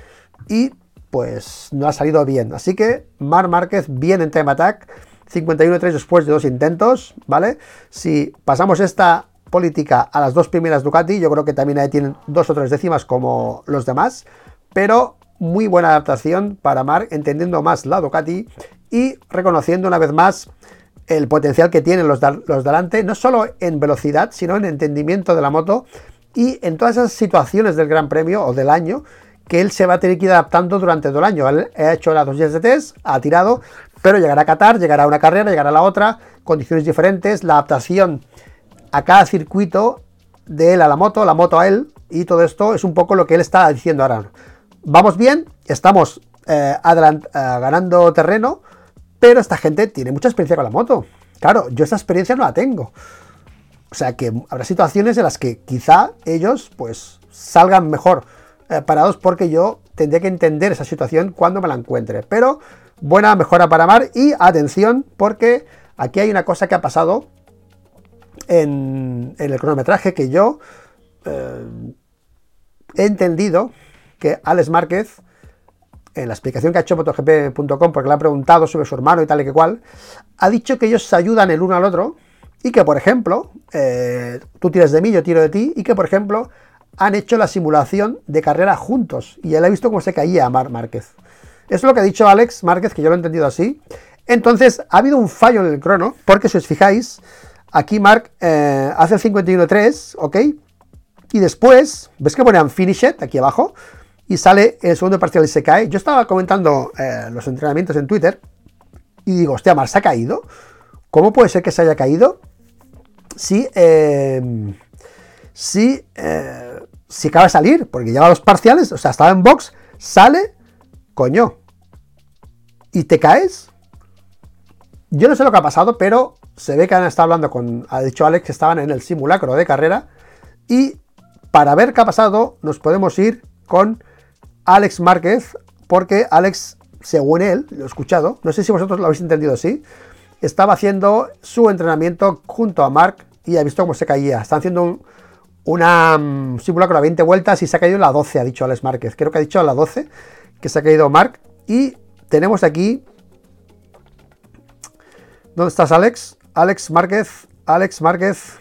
[SPEAKER 1] y pues no ha salido bien. Así que Mar Márquez bien en tema attack, 51-3 después de dos intentos, ¿vale? Si pasamos esta política a las dos primeras Ducati, yo creo que también ahí tienen dos o tres décimas como los demás, pero muy buena adaptación para Mar, entendiendo más la Ducati y reconociendo una vez más el potencial que tienen los, los delante, no solo en velocidad, sino en entendimiento de la moto y en todas esas situaciones del Gran Premio o del año que él se va a tener que ir adaptando durante todo el año. Él ha hecho las dos días de test, ha tirado, pero llegará a Qatar, llegará a una carrera, llegará a la otra, condiciones diferentes, la adaptación a cada circuito de él a la moto, la moto a él, y todo esto es un poco lo que él está diciendo ahora. Vamos bien, estamos eh, eh, ganando terreno, pero esta gente tiene mucha experiencia con la moto. Claro, yo esa experiencia no la tengo. O sea que habrá situaciones en las que quizá ellos pues salgan mejor eh, parados porque yo tendría que entender esa situación cuando me la encuentre. Pero buena mejora para Mar y atención porque aquí hay una cosa que ha pasado en, el cronometraje que yo eh, he entendido que Alex Márquez, en la explicación que ha hecho MotoGP.com, porque le ha preguntado sobre su hermano y tal y que cual, ha dicho que ellos se ayudan el uno al otro y que, por ejemplo, eh, tú tiras de mí, yo tiro de ti, y que, por ejemplo, han hecho la simulación de carrera juntos. Y él ha visto cómo se caía a Mar Márquez. Eso es lo que ha dicho Alex Márquez, que yo lo he entendido así. Entonces, ha habido un fallo en el crono, porque si os fijáis, aquí Mark eh, hace el 51.3, ¿ok? Y después, ¿ves que ponen finish it aquí abajo? Y sale el segundo parcial y se cae. Yo estaba comentando eh, los entrenamientos en Twitter y digo, hostia, Mark se ha caído. ¿Cómo puede ser que se haya caído? si, eh, si, si acaba salir, porque lleva los parciales, o sea, estaba en box, sale, coño, y te caes. Yo no sé lo que ha pasado, pero se ve que han estado hablando con, ha dicho Alex que estaban en el simulacro de carrera, y para ver qué ha pasado, nos podemos ir con Alex Márquez, porque Alex, según él, lo he escuchado, no sé si vosotros lo habéis entendido así, estaba haciendo su entrenamiento junto a Mark y ha visto cómo se caía. Están haciendo un, una um, simulacro a 20 vueltas y se ha caído la 12, ha dicho Alex Márquez. Creo que ha dicho a la 12 que se ha caído Mark. Y tenemos aquí... ¿Dónde estás, Alex? Alex Márquez. Alex Márquez.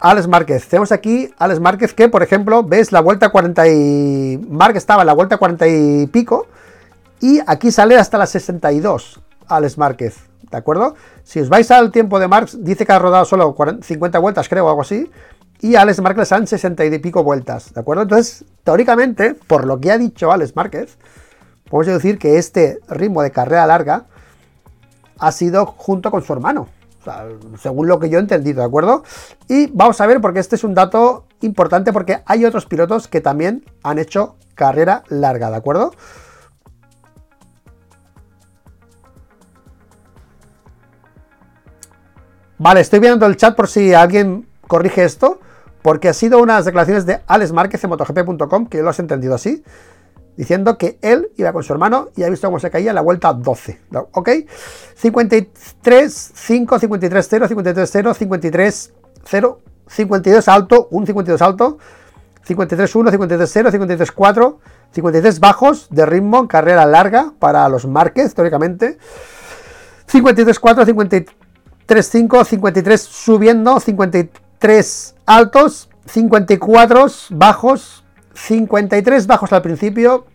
[SPEAKER 1] Alex Márquez. Tenemos aquí Alex Márquez que, por ejemplo, ves la vuelta 40 y... Mark estaba en la vuelta 40 y pico y aquí sale hasta las 62 Alex Márquez, ¿de acuerdo? Si os vais al tiempo de Marx, dice que ha rodado solo 50 vueltas, creo, o algo así, y Alex Márquez han 60 y pico vueltas, ¿de acuerdo? Entonces, teóricamente, por lo que ha dicho Alex Márquez, podemos decir que este ritmo de carrera larga ha sido junto con su hermano, según lo que yo he entendido, ¿de acuerdo? Y vamos a ver, porque este es un dato importante, porque hay otros pilotos que también han hecho carrera larga, ¿de acuerdo? Vale, estoy viendo el chat por si alguien corrige esto, porque ha sido unas declaraciones de Alex Márquez en MotoGP.com, que lo has entendido así, diciendo que él iba con su hermano y ha visto cómo se caía en la vuelta 12. ¿Ok? 53, 5, 53, 0, 53, 0, 53, 0, 52 alto, un 52 alto, 53, 1, 53, 0, 53, 4, 53 bajos de ritmo carrera larga para los Márquez, teóricamente. 53, 4, 53. 35, 53 subiendo, 53 altos, 54 bajos, 53 bajos al principio,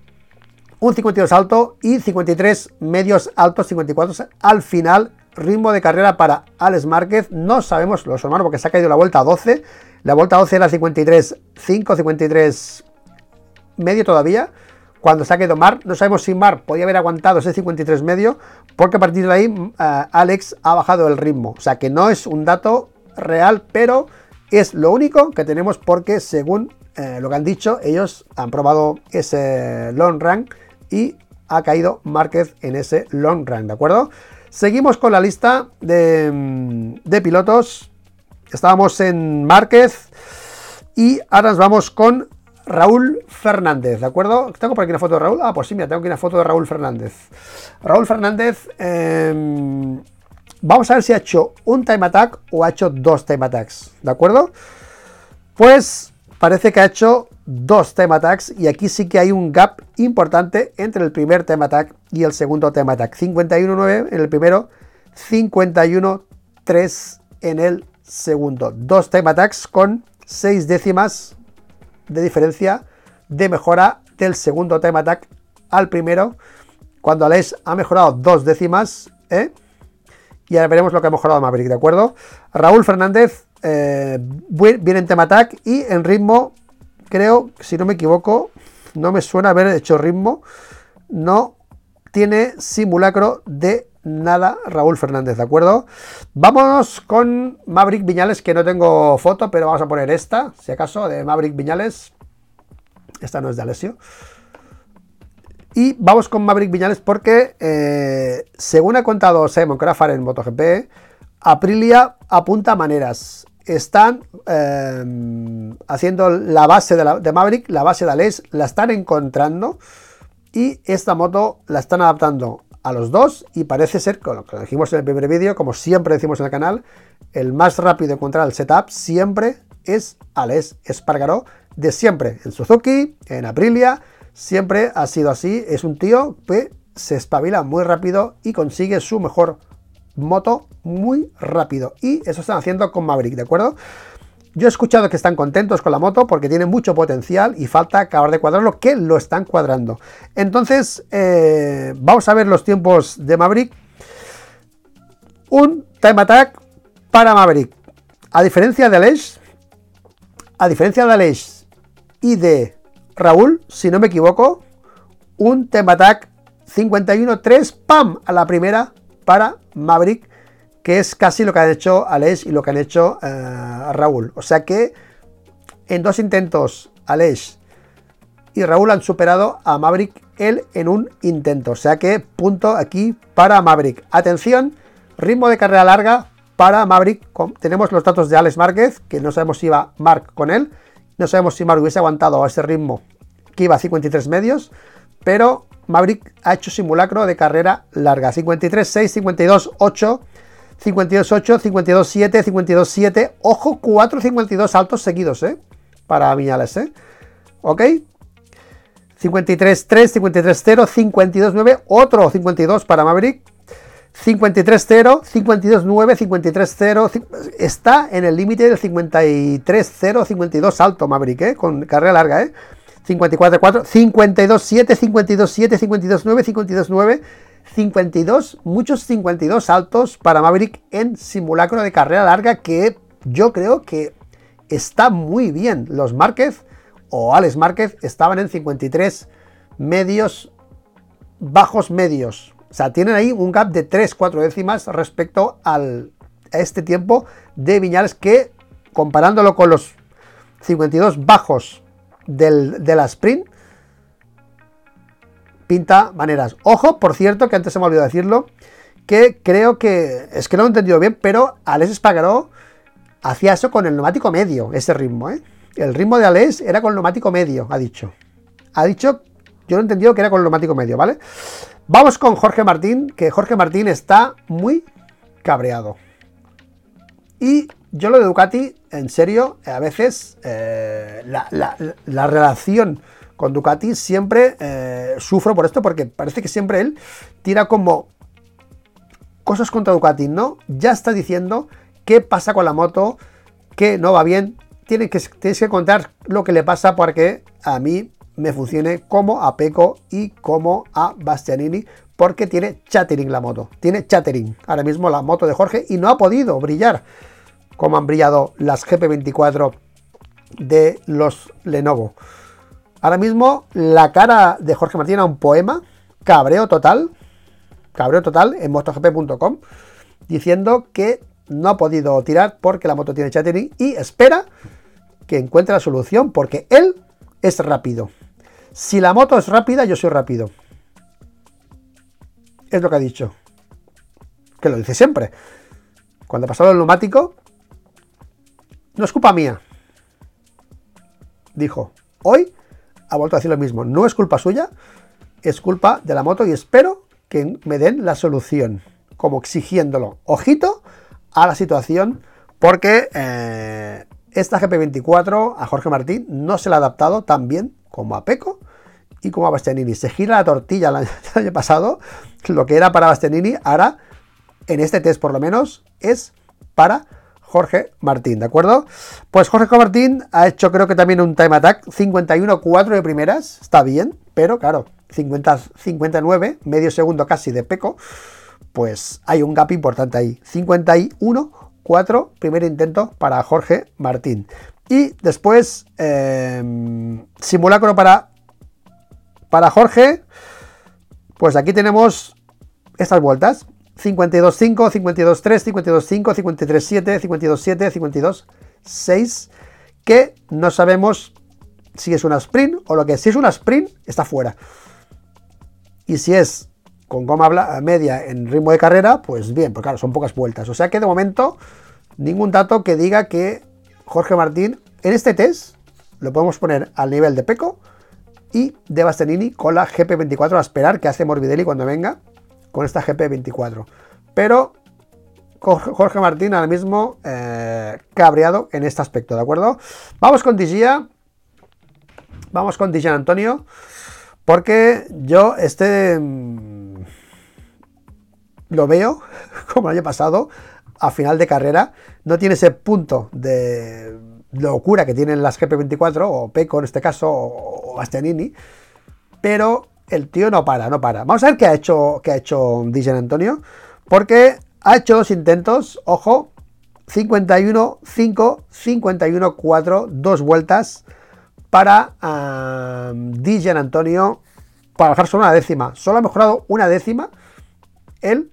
[SPEAKER 1] un 52 alto y 53 medios altos, 54 al final. Ritmo de carrera para Alex Márquez. No sabemos los hermanos porque se ha caído la vuelta 12. La vuelta 12 era 53, 5, 53 medio todavía cuando se ha quedado Mar. No sabemos si Mar podía haber aguantado ese 53 medio, porque a partir de ahí uh, Alex ha bajado el ritmo. O sea que no es un dato real, pero es lo único que tenemos porque según eh, lo que han dicho, ellos han probado ese long run y ha caído Márquez en ese long run, ¿de acuerdo? Seguimos con la lista de, mm, de pilotos. Estábamos en Márquez y ahora nos vamos con Raúl Fernández, ¿de acuerdo? ¿Tengo por aquí una foto de Raúl? Ah, pues sí, mira, tengo aquí una foto de Raúl Fernández. Raúl Fernández, em, vamos a ver si ha hecho un time attack o ha hecho dos time attacks, ¿de acuerdo? Pues parece que ha hecho dos time attacks y aquí sí que hay un gap importante entre el primer time attack y el segundo time attack. 51.9 en el primero, 51.3 en el segundo. Dos time attacks con 6 décimas de diferencia de mejora del segundo time attack al primero, cuando Alex ha mejorado dos décimas, ¿eh? y ahora veremos lo que ha mejorado Maverick, ¿de acuerdo? Raúl Fernández eh, viene en tema attack y en ritmo, creo, si no me equivoco, no me suena haber hecho ritmo, no tiene simulacro de nada Raúl Fernández, ¿de acuerdo? Vámonos con Maverick Viñales, que no tengo foto, pero vamos a poner esta, si acaso, de Maverick Viñales. Esta no es de Alessio. Y vamos con Maverick Viñales porque, eh, según ha contado Simon Crawford en MotoGP, Aprilia apunta maneras. Están eh, haciendo la base de, Maverick, la base de Alex, la están encontrando y esta moto la están adaptando a los dos y parece ser, con lo que dijimos en el primer vídeo, como siempre decimos en el canal, el más rápido encontrar el setup siempre es Alex Espargaró, de siempre, en Suzuki, en Aprilia, siempre ha sido así. Es un tío que se espabila muy rápido y consigue su mejor moto muy rápido. Y eso están haciendo con Maverick, ¿de acuerdo? Yo he escuchado que están contentos con la moto porque tiene mucho potencial y falta acabar de cuadrarlo, que lo están cuadrando. Entonces, eh, vamos a ver los tiempos de Maverick. Un time attack para Maverick. A diferencia de Aleix, a diferencia de Aleix y de Raúl, si no me equivoco, un time attack 51-3, ¡pam! a la primera para Maverick que es casi lo que han hecho Aleix y lo que han hecho uh, Raúl. O sea que en dos intentos Aleix y Raúl han superado a Maverick él en un intento. O sea que punto aquí para Maverick. Atención, ritmo de carrera larga para Maverick. Tenemos los datos de Alex Márquez, que no sabemos si iba Mark con él. No sabemos si Mark hubiese aguantado a ese ritmo que iba a 53 medios. Pero Maverick ha hecho simulacro de carrera larga. 53, 6, 52, 8. 52-8, 52-7, 52-7. Ojo, 4 52 altos seguidos, ¿eh? Para Viñales, ¿eh? ¿Ok? 53-3, 53-0, 52-9, otro 52 para Maverick. 53-0, 52-9, 53-0. Está en el límite del 53-0, 52 alto Maverick, ¿eh? Con carrera larga, ¿eh? 54-4, 52-7, 52-7, 52-9, 52-9. 52, muchos 52 saltos para Maverick en simulacro de carrera larga que yo creo que está muy bien. Los Márquez o Alex Márquez estaban en 53 medios, bajos medios. O sea, tienen ahí un gap de 3-4 décimas respecto a este tiempo de Viñales que comparándolo con los 52 bajos del, de la sprint, pinta maneras. Ojo, por cierto, que antes se me olvidó decirlo, que creo que, es que no lo he entendido bien, pero Alex Espagaró hacía eso con el neumático medio, ese ritmo, ¿eh? El ritmo de Alex era con el neumático medio, ha dicho. Ha dicho, yo no he entendido que era con el neumático medio, ¿vale? Vamos con Jorge Martín, que Jorge Martín está muy cabreado. Y yo lo de Ducati, en serio, a veces eh, la, la relación con Ducati siempre eh, sufro por esto porque parece que siempre él tira como cosas contra Ducati, ¿no? Ya está diciendo qué pasa con la moto, que no va bien. Tiene que, tienes que contar lo que le pasa porque a mí me funcione como a Peco y como a Bastianini porque tiene chattering la moto. Tiene chattering ahora mismo la moto de Jorge y no ha podido brillar como han brillado las GP24 de los Lenovo. Ahora mismo la cara de Jorge Martín a un poema, cabreo total, cabreo total en motogp.com, diciendo que no ha podido tirar porque la moto tiene chattering y espera que encuentre la solución porque él es rápido. Si la moto es rápida, yo soy rápido. Es lo que ha dicho. Que lo dice siempre. Cuando pasó el neumático, no es culpa mía. Dijo, hoy ha vuelto a decir lo mismo. No es culpa suya, es culpa de la moto y espero que me den la solución, como exigiéndolo. Ojito a la situación, porque eh, esta GP24 a Jorge Martín no se le ha adaptado tan bien como a Peco y como a Bastianini. Se gira la tortilla el año *laughs* pasado, lo que era para Bastianini, ahora en este test por lo menos es para Jorge Martín, ¿de acuerdo? Pues Jorge Martín ha hecho creo que también un time attack, 51-4 de primeras, está bien, pero claro, 50, 59, medio segundo casi de Peco, pues hay un gap importante ahí. 51-4, primer intento para Jorge Martín. Y después, eh, simulacro para, para Jorge, pues aquí tenemos estas vueltas. 52.5, 52.3, 52.5, 53.7, 52.7, 52.6, que no sabemos si es una sprint o lo que es. Si es una sprint, está fuera. Y si es con goma media en ritmo de carrera, pues bien, porque claro, son pocas vueltas. O sea que de momento, ningún dato que diga que Jorge Martín, en este test, lo podemos poner al nivel de Peco y de Bastianini con la GP24 a esperar que hace Morbidelli cuando venga con esta GP24. Pero Jorge Martín ahora mismo eh, cabreado en este aspecto, ¿de acuerdo? Vamos con Digia. vamos con Dijan Antonio, porque yo este mm, lo veo, *laughs* como el año pasado, a final de carrera, no tiene ese punto de locura que tienen las GP24, o Peco en este caso, o Bastianini, pero el tío no para, no para. Vamos a ver qué ha hecho, qué ha hecho Antonio, porque ha hecho dos intentos, ojo, 51, 5, 51, 4, dos vueltas para um, Dijan Antonio para bajar solo una décima. Solo ha mejorado una décima él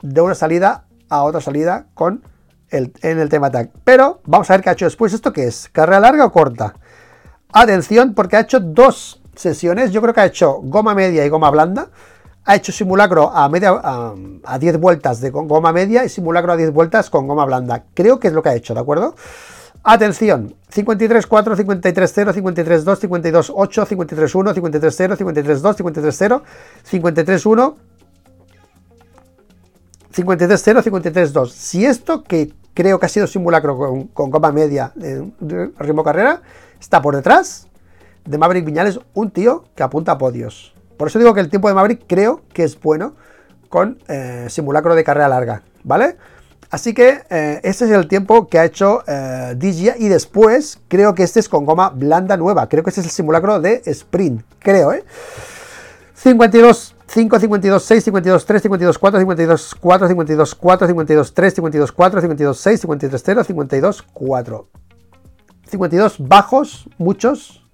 [SPEAKER 1] de una salida a otra salida con el, en el tema tag. Pero vamos a ver qué ha hecho después. ¿Esto qué es? ¿Carrera larga o corta? Atención, porque ha hecho dos sesiones. Yo creo que ha hecho goma media y goma blanda. Ha hecho simulacro a, media, a, 10 vueltas de goma media y simulacro a 10 vueltas con goma blanda. Creo que es lo que ha hecho, ¿de acuerdo? Atención, 53, 4, 53, 0, 53, 2, 52, 8, 53, 1, 53, 0, 53, 2, 53, 0, 53, 1, 53, 0, 53, 2. Si esto, que creo que ha sido simulacro con, con goma media de ritmo carrera, está por detrás de Maverick Viñales, un tío que apunta a podios. Por eso digo que el tiempo de Maverick creo que es bueno con eh, simulacro de carrera larga, ¿vale? Así que eh, este es el tiempo que ha hecho eh, y después creo que este es con goma blanda nueva. Creo que este es el simulacro de sprint, creo, ¿eh? 52, 5, 52, 6, 52, 3, 52, 4, 52, 4, 52, 4, 52, 3, 52, 4, 52, 6, 53, 0, 52, 4. 52 bajos, muchos,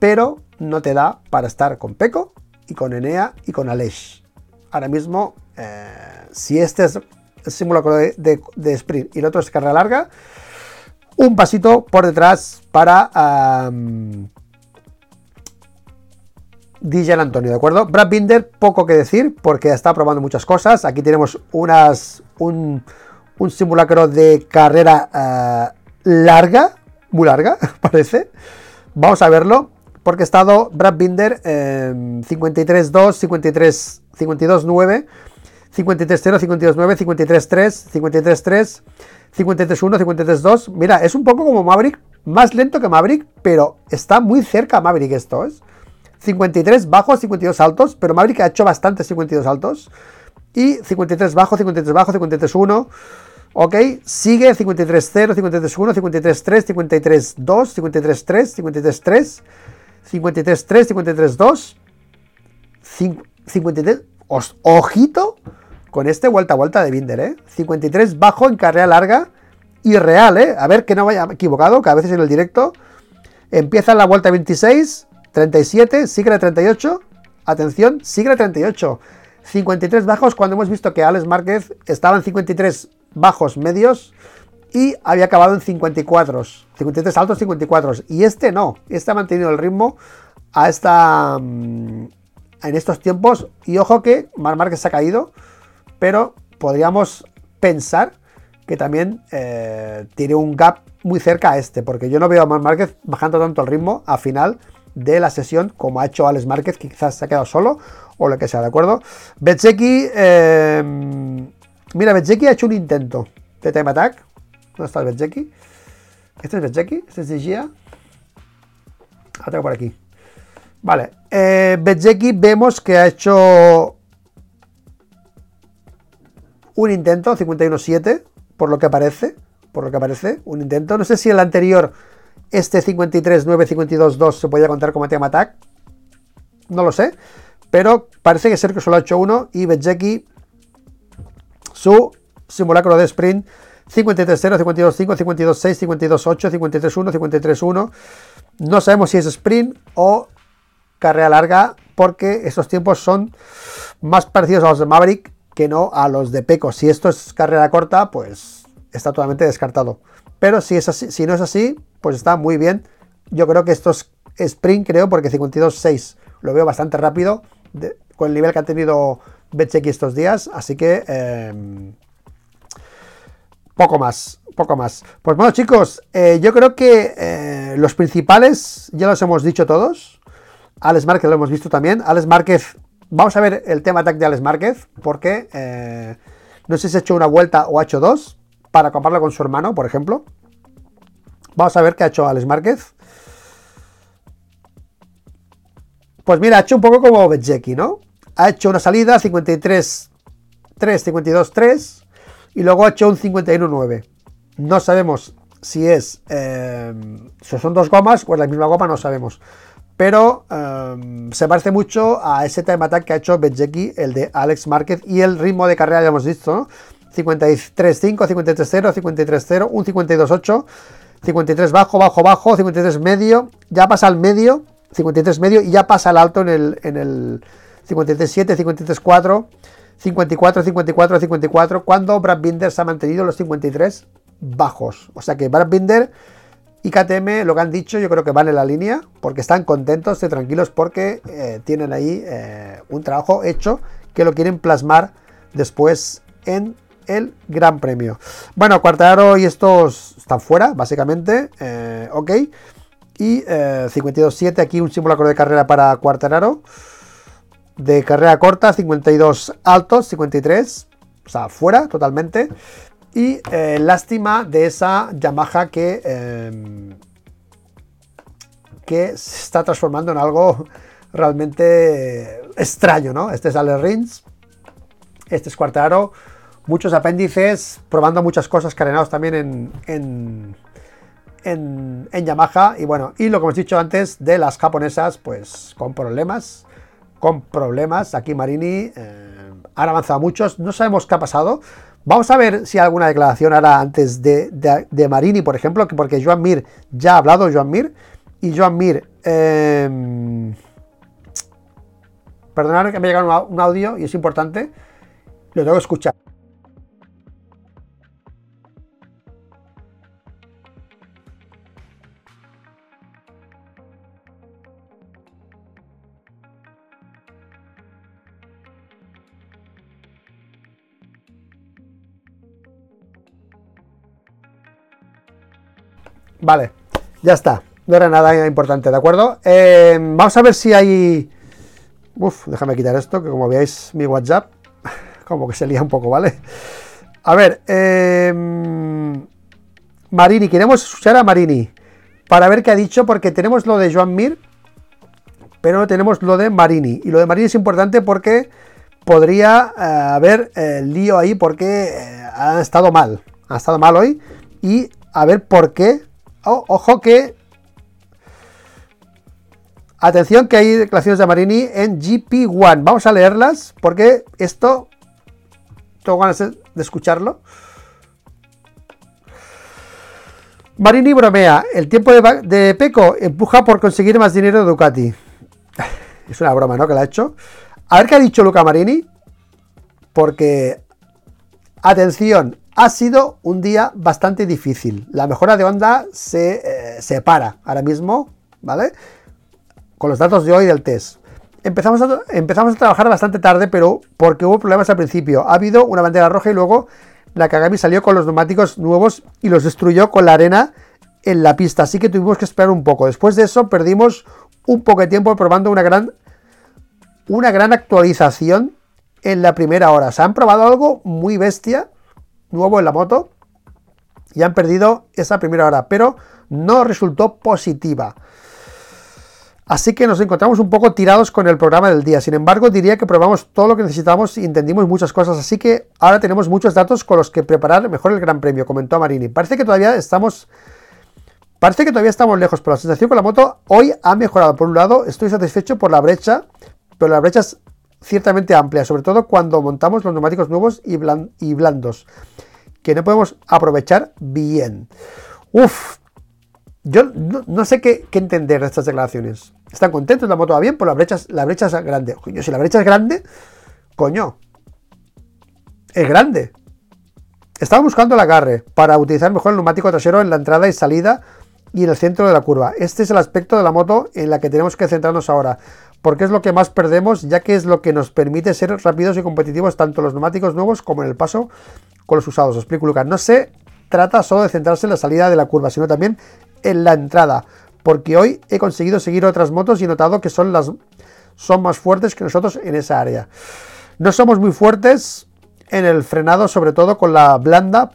[SPEAKER 1] pero no te da para estar con Peco y con Enea y con Aleix. Ahora mismo, eh, si este es el simulacro de, sprint y el otro es carrera larga, un pasito por detrás para um, DJ Antonio, ¿de acuerdo? Brad Binder, poco que decir porque está probando muchas cosas. Aquí tenemos unas, un, simulacro de carrera uh, larga, muy larga, *laughs* parece. Vamos a verlo porque ha estado Brad Binder eh, 53-2, 53, 52-9, 53-0, 52-9, 53-3, 53-3, 53-1, 53-2. Mira, es un poco como Maverick, más lento que Maverick, pero está muy cerca Maverick esto, es. 53 bajos, 52 altos, pero Maverick ha hecho bastantes 52 altos. Y 53 bajo, 53 bajo, 53 1. Ok, sigue 53 0, 53 1, 53 3, 53 2, 53 3, 53 3. 53, 3, 53, 2. 53. ojito con este vuelta a vuelta de Binder, ¿eh? 53 bajo en carrera larga y real, ¿eh? A ver que no vaya equivocado, que a veces en el directo empieza la vuelta 26, 37, sigue la 38. Atención, sigue la 38. 53 bajos cuando hemos visto que Alex Márquez estaba en 53 bajos medios y había acabado en 54, 53 altos, 54. Y este no, este ha mantenido el ritmo a esta, mm, en estos tiempos. Y ojo que Mar Márquez se ha caído, pero podríamos pensar que también eh, tiene un gap muy cerca a este, porque yo no veo a Mar Márquez bajando tanto el ritmo a final de la sesión como ha hecho Alex Márquez, que quizás se ha quedado solo o lo que sea, ¿de acuerdo? Betseki, eh, mira, Betseki ha hecho un intento de time attack, ¿Dónde está el Betjeki? ¿Este es Betjeki? ¿Este es Digia? Lo tengo por aquí. Vale. Eh, vemos que ha hecho un intento, 51-7, por lo que aparece. Por lo que aparece, un intento. No sé si el anterior, este 53-9-52-2, se podía contar como tema attack. No lo sé. Pero parece que ser que solo ha hecho uno. Y Betjeki, su simulacro de sprint, 53-0, 52-5, 52-6, 52-8, 53-1, 53-1. No sabemos si es sprint o carrera larga, porque estos tiempos son más parecidos a los de Maverick que no a los de Peco. Si esto es carrera corta, pues está totalmente descartado. Pero si, es si no es así, pues está muy bien. Yo creo que esto es sprint, creo, porque 52-6 lo veo bastante rápido con el nivel que ha tenido Betcheki estos días. Así que eh, poco más, poco más. Pues bueno, chicos, eh, yo creo que eh, los principales ya los hemos dicho todos. Alex Márquez lo hemos visto también. Alex Márquez, vamos a ver el tema de Alex Márquez, porque eh, no sé si ha hecho una vuelta o ha hecho dos, para compararlo con su hermano, por ejemplo. Vamos a ver qué ha hecho Alex Márquez. Pues mira, ha hecho un poco como Bezzecchi, ¿no? Ha hecho una salida 53, 3, 52, 3 y luego ha hecho un 51, 9. No sabemos si es, eh, si son dos gomas o es la misma goma, no sabemos. Pero eh, se parece mucho a ese time attack que ha hecho Bezzecchi, el de Alex Márquez, y el ritmo de carrera ya hemos visto, ¿no? 53-5, 53-0, 53-0, un 52-8, 53 bajo, bajo, bajo, 53 medio, ya pasa al medio, 53 medio y ya pasa al alto en el, en el 53-7, 53-4, 54, 54, 54, cuando Brad Binder se ha mantenido los 53 bajos. O sea que Brad Binder y KTM lo que han dicho yo creo que van en la línea porque están contentos y tranquilos porque eh, tienen ahí eh, un trabajo hecho que lo quieren plasmar después en el Gran Premio. Bueno, Cuartaro y estos están fuera, básicamente. Eh, ok. Y 52.7, aquí un simulacro de carrera para Cuartararo. De carrera corta, 52 altos, 53. O sea, fuera totalmente. Y eh, lástima de esa Yamaha que, em, que se está transformando en algo realmente extraño, ¿no? Este es Ale Rins, este es Cuartaro, muchos apéndices, probando muchas cosas, carenados también en, en, en, Yamaha. Y bueno, y lo que hemos dicho antes de las japonesas, pues con problemas, con problemas. Aquí Marini eh, han avanzado muchos, no sabemos qué ha pasado. Vamos a ver si hay alguna declaración ahora antes de, Marini, por ejemplo, porque Joan Mir ya ha hablado, Joan Mir, y Joan Mir... Eh, perdonad que me ha llegado un audio y es importante, lo tengo que escuchar. Vale, ya está. No era nada importante, ¿de acuerdo? Eh, vamos a ver si hay... Uf, déjame quitar esto, que como veáis mi WhatsApp, *laughs* como que se lía un poco, ¿vale? A ver, eh, Marini, queremos escuchar a Marini para ver qué ha dicho, porque tenemos lo de Joan Mir, pero no tenemos lo de Marini. Y lo de Marini es importante porque podría eh, haber lío ahí porque ha estado mal. Ha estado mal hoy. Y a ver por qué ojo que... Atención que hay declaraciones de Marini en GP1. Vamos a leerlas porque esto... Tengo ganas de escucharlo. Marini bromea. El tiempo de, de, Peco empuja por conseguir más dinero de Ducati. *laughs* Es una broma, ¿no? Que la ha hecho. A ver qué ha dicho Luca Marini. Porque... Atención, ha sido un día bastante difícil. La mejora de onda se eh, separa ahora mismo, ¿vale? Con los datos de hoy del test. Empezamos a, trabajar bastante tarde, pero porque hubo problemas al principio. Ha habido una bandera roja y luego la Kagami salió con los neumáticos nuevos y los destruyó con la arena en la pista. Así que tuvimos que esperar un poco. Después de eso perdimos un poco de tiempo probando una gran actualización en la primera hora. Se han probado algo muy bestia nuevo en la moto y han perdido esa primera hora, pero no resultó positiva. Así que nos encontramos un poco tirados con el programa del día. Sin embargo, diría que probamos todo lo que necesitamos y entendimos muchas cosas. Así que ahora tenemos muchos datos con los que preparar mejor el Gran Premio, comentó Marini. Parece que todavía estamos. Parece que todavía estamos lejos, pero la sensación con la moto hoy ha mejorado. Por un lado, estoy satisfecho por la brecha, pero la brecha es ciertamente amplia, sobre todo cuando montamos los neumáticos nuevos y, blandos que no podemos aprovechar bien. Uf, yo no, sé qué, entender de estas declaraciones. ¿Están contentos? ¿La moto va bien? Pues la brecha, la brecha es grande. Coño, si la brecha es grande, coño, es grande. Estaba buscando el agarre para utilizar mejor el neumático trasero en la entrada y salida y en el centro de la curva. Este es el aspecto de la moto en la que tenemos que centrarnos ahora, porque es lo que más perdemos, ya que es lo que nos permite ser rápidos y competitivos tanto los neumáticos nuevos como en el paso con los usados. Os explico, Lucas. No se trata solo de centrarse en la salida de la curva, sino también en la entrada. Porque hoy he conseguido seguir otras motos y he notado que son, las, son más fuertes que nosotros en esa área. No somos muy fuertes en el frenado, sobre todo con la blanda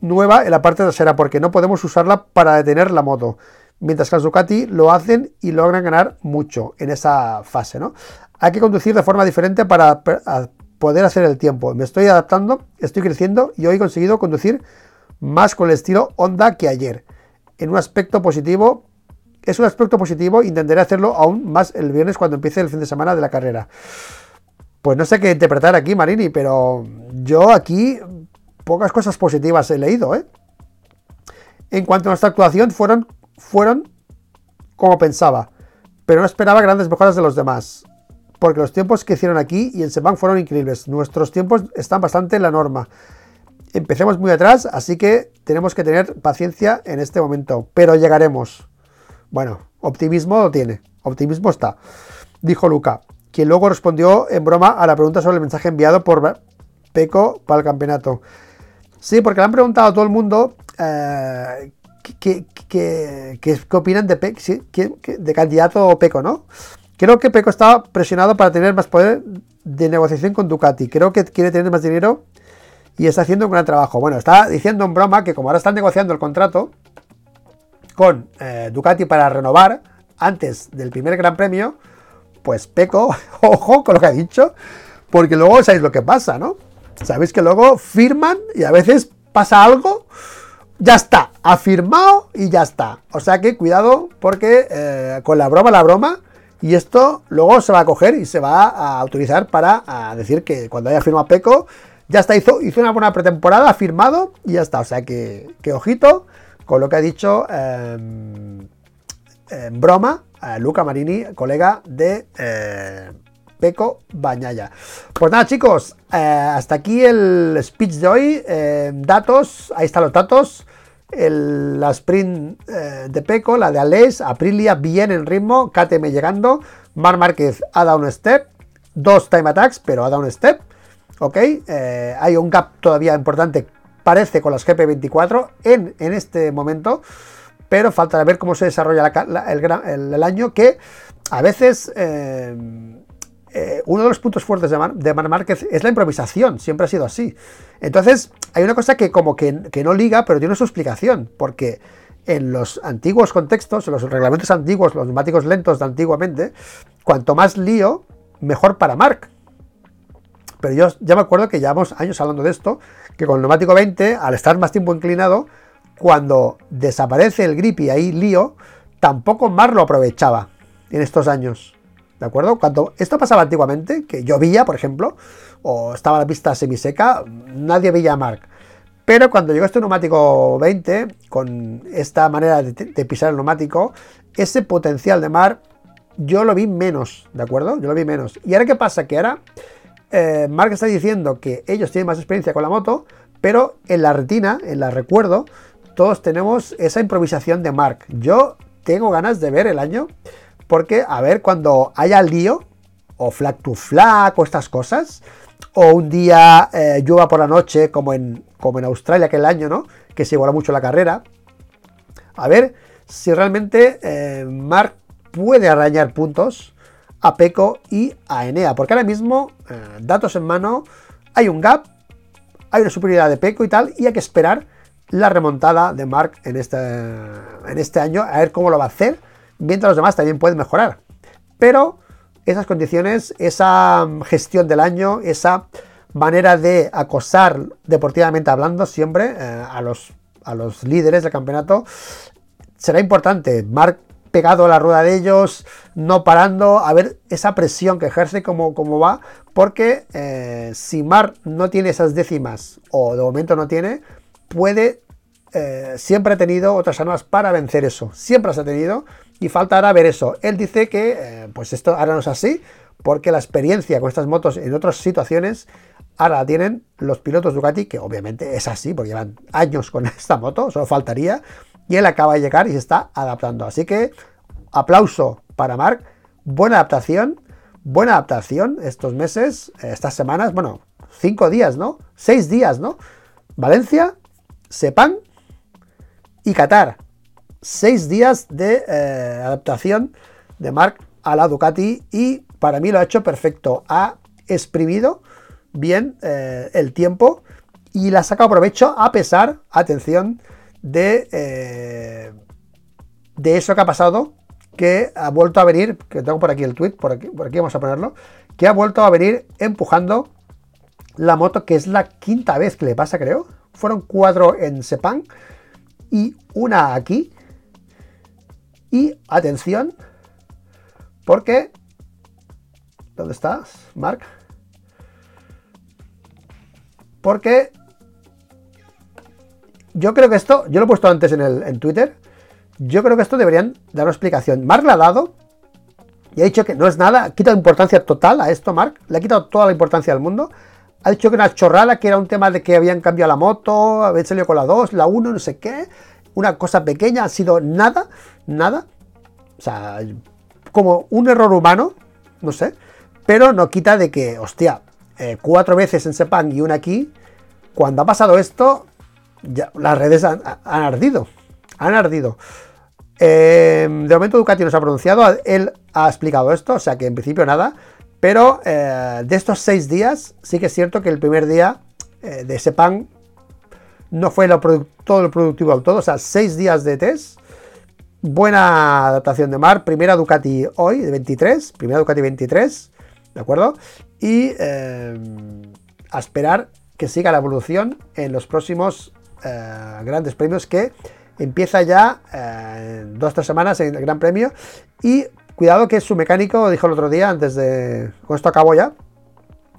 [SPEAKER 1] nueva en la parte trasera, porque no podemos usarla para detener la moto. Mientras que los Ducati lo hacen y logran ganar mucho en esa fase, ¿no? Hay que conducir de forma diferente para poder hacer el tiempo. Me estoy adaptando, estoy creciendo y hoy he conseguido conducir más con el estilo Honda que ayer. En un aspecto positivo, es un aspecto positivo, intentaré hacerlo aún más el viernes cuando empiece el fin de semana de la carrera. Pues no sé qué interpretar aquí, Marini, pero yo aquí pocas cosas positivas he leído, ¿eh? En cuanto a nuestra actuación, fueron, fueron como pensaba, pero no esperaba grandes mejoras de los demás, porque los tiempos que hicieron aquí y en Seban fueron increíbles. Nuestros tiempos están bastante en la norma. Empecemos muy atrás, así que tenemos que tener paciencia en este momento, pero llegaremos. Bueno, optimismo lo tiene, optimismo está, dijo Luca, quien luego respondió en broma a la pregunta sobre el mensaje enviado por Peco para el campeonato. Sí, porque le han preguntado a todo el mundo eh, qué, opinan de, de candidato Peco, ¿no? Creo que Peco estaba presionado para tener más poder de negociación con Ducati. Creo que quiere tener más dinero y está haciendo un gran trabajo. Bueno, está diciendo en broma que como ahora están negociando el contrato con eh, Ducati para renovar antes del primer Gran Premio, pues Peco, *laughs* ojo con lo que ha dicho, porque luego sabéis lo que pasa, ¿no? Sabéis que luego firman y a veces pasa algo, ya está, ha firmado y ya está. O sea que cuidado porque eh, con la broma, la broma, y esto luego se va a coger y se va a utilizar para decir que cuando haya firmado Peco, ya está, hizo, hizo una buena pretemporada, ha firmado y ya está. O sea que, ojito con lo que ha dicho em, en broma Luca Marini, colega de eh, Peco Bañaya. Pues nada, chicos, eh, hasta aquí el speech de hoy. Em, datos, ahí están los datos. la sprint eh, de Peco, la de Aleix, Aprilia bien en ritmo, KTM llegando, Mar Márquez ha dado un step, dos time attacks, pero ha dado un step. ¿ok? Eh, hay un gap todavía importante, parece, con las GP24 en, en este momento, pero falta ver cómo se desarrolla el, año, que a veces... Eh, eh, uno de los puntos fuertes de, Mar, Márquez es la improvisación, siempre ha sido así. Entonces, hay una cosa que como que, que, no liga, pero tiene su explicación, porque en los antiguos contextos, en los reglamentos antiguos, los neumáticos lentos de antiguamente, cuanto más lío, mejor para Mark. Pero yo ya me acuerdo que llevamos años hablando de esto, que con el neumático 20, al estar más tiempo inclinado, cuando desaparece el grip y ahí lío, tampoco Mark lo aprovechaba en estos años. ¿De acuerdo? Cuando esto pasaba antiguamente, que llovía, por ejemplo, o estaba la pista semiseca, nadie veía a Mark. Pero cuando llegó este neumático 20, con esta manera de, pisar el neumático, ese potencial de Mark, yo lo vi menos, ¿de acuerdo? Yo lo vi menos. ¿Y ahora qué pasa? Que ahora eh, Mark está diciendo que ellos tienen más experiencia con la moto, pero en la retina, en la recuerdo, todos tenemos esa improvisación de Mark. Yo tengo ganas de ver el año, porque a ver cuando haya lío, o flag to flag, o estas cosas, o un día eh, llueva por la noche, como en, como en Australia aquel año, ¿no? Que se iguala mucho la carrera. A ver si realmente eh, Mark puede arañar puntos a Peco y a Enea. Porque ahora mismo, eh, datos en mano, hay un gap, hay una superioridad de Peco y tal, y hay que esperar la remontada de Mark en este, en este año, a ver cómo lo va a hacer, mientras los demás también pueden mejorar. Pero esas condiciones, esa gestión del año, esa manera de acosar deportivamente hablando siempre eh, a, los, a los líderes del campeonato, será importante. Mark pegado a la rueda de ellos, no parando, a ver esa presión que ejerce, cómo, cómo va, porque eh, si Mar no tiene esas décimas, o de momento no tiene, puede, eh, siempre ha tenido otras armas para vencer eso, siempre las ha tenido, y falta ahora ver eso. Él dice que, eh, pues esto ahora no es así, porque la experiencia con estas motos en otras situaciones ahora la tienen los pilotos Ducati, que obviamente es así, porque llevan años con *laughs* esta moto, solo faltaría, y él acaba de llegar y se está adaptando. Así que aplauso para Mark, buena adaptación, buena adaptación estos meses, estas semanas, bueno, cinco días, ¿no? Seis días, ¿no? Valencia, Sepang y Qatar. Seis días de eh, adaptación de Mark a la Ducati y para mí lo ha hecho perfecto. Ha exprimido bien eh, el tiempo y la ha sacado provecho a pesar, atención, de, eh, de eso que ha pasado, que ha vuelto a venir, que tengo por aquí el tweet, por aquí, por aquí vamos a ponerlo, que ha vuelto a venir empujando la moto, que es la quinta vez que le pasa, creo. Fueron cuatro en Sepang y una aquí. Atención, porque... ¿Dónde estás, Mark? Porque yo creo que esto, yo lo he puesto antes en, el, en Twitter, yo creo que esto deberían dar una explicación. Mark la ha dado y ha dicho que no es nada, ha quitado importancia total a esto, Mark, le ha quitado toda la importancia al mundo. Ha dicho que una chorrada, que era un tema de que habían cambiado la moto, habían salido con la 2, la 1, no sé qué. Una cosa pequeña, ha sido nada, nada. O sea, como un error humano, no sé. Pero no quita de que, hostia, eh, cuatro veces en Sepang y una aquí, cuando ha pasado esto, ya, las redes han, ardido. Han ardido. Eh, de momento Ducati nos ha pronunciado, él ha explicado esto, o sea que en principio nada. Pero eh, de estos seis días, sí que es cierto que el primer día de ese pan no fue todo lo productivo al todo. O sea, seis días de test. Buena adaptación de mar. Primera Ducati hoy, de 23. Primera Ducati 23. ¿De acuerdo? Y eh, a esperar que siga la evolución en los próximos eh, grandes premios que empieza ya en dos o tres semanas en el Gran Premio. Y Cuidado que su mecánico dijo el otro día, antes de... Con esto acabo ya.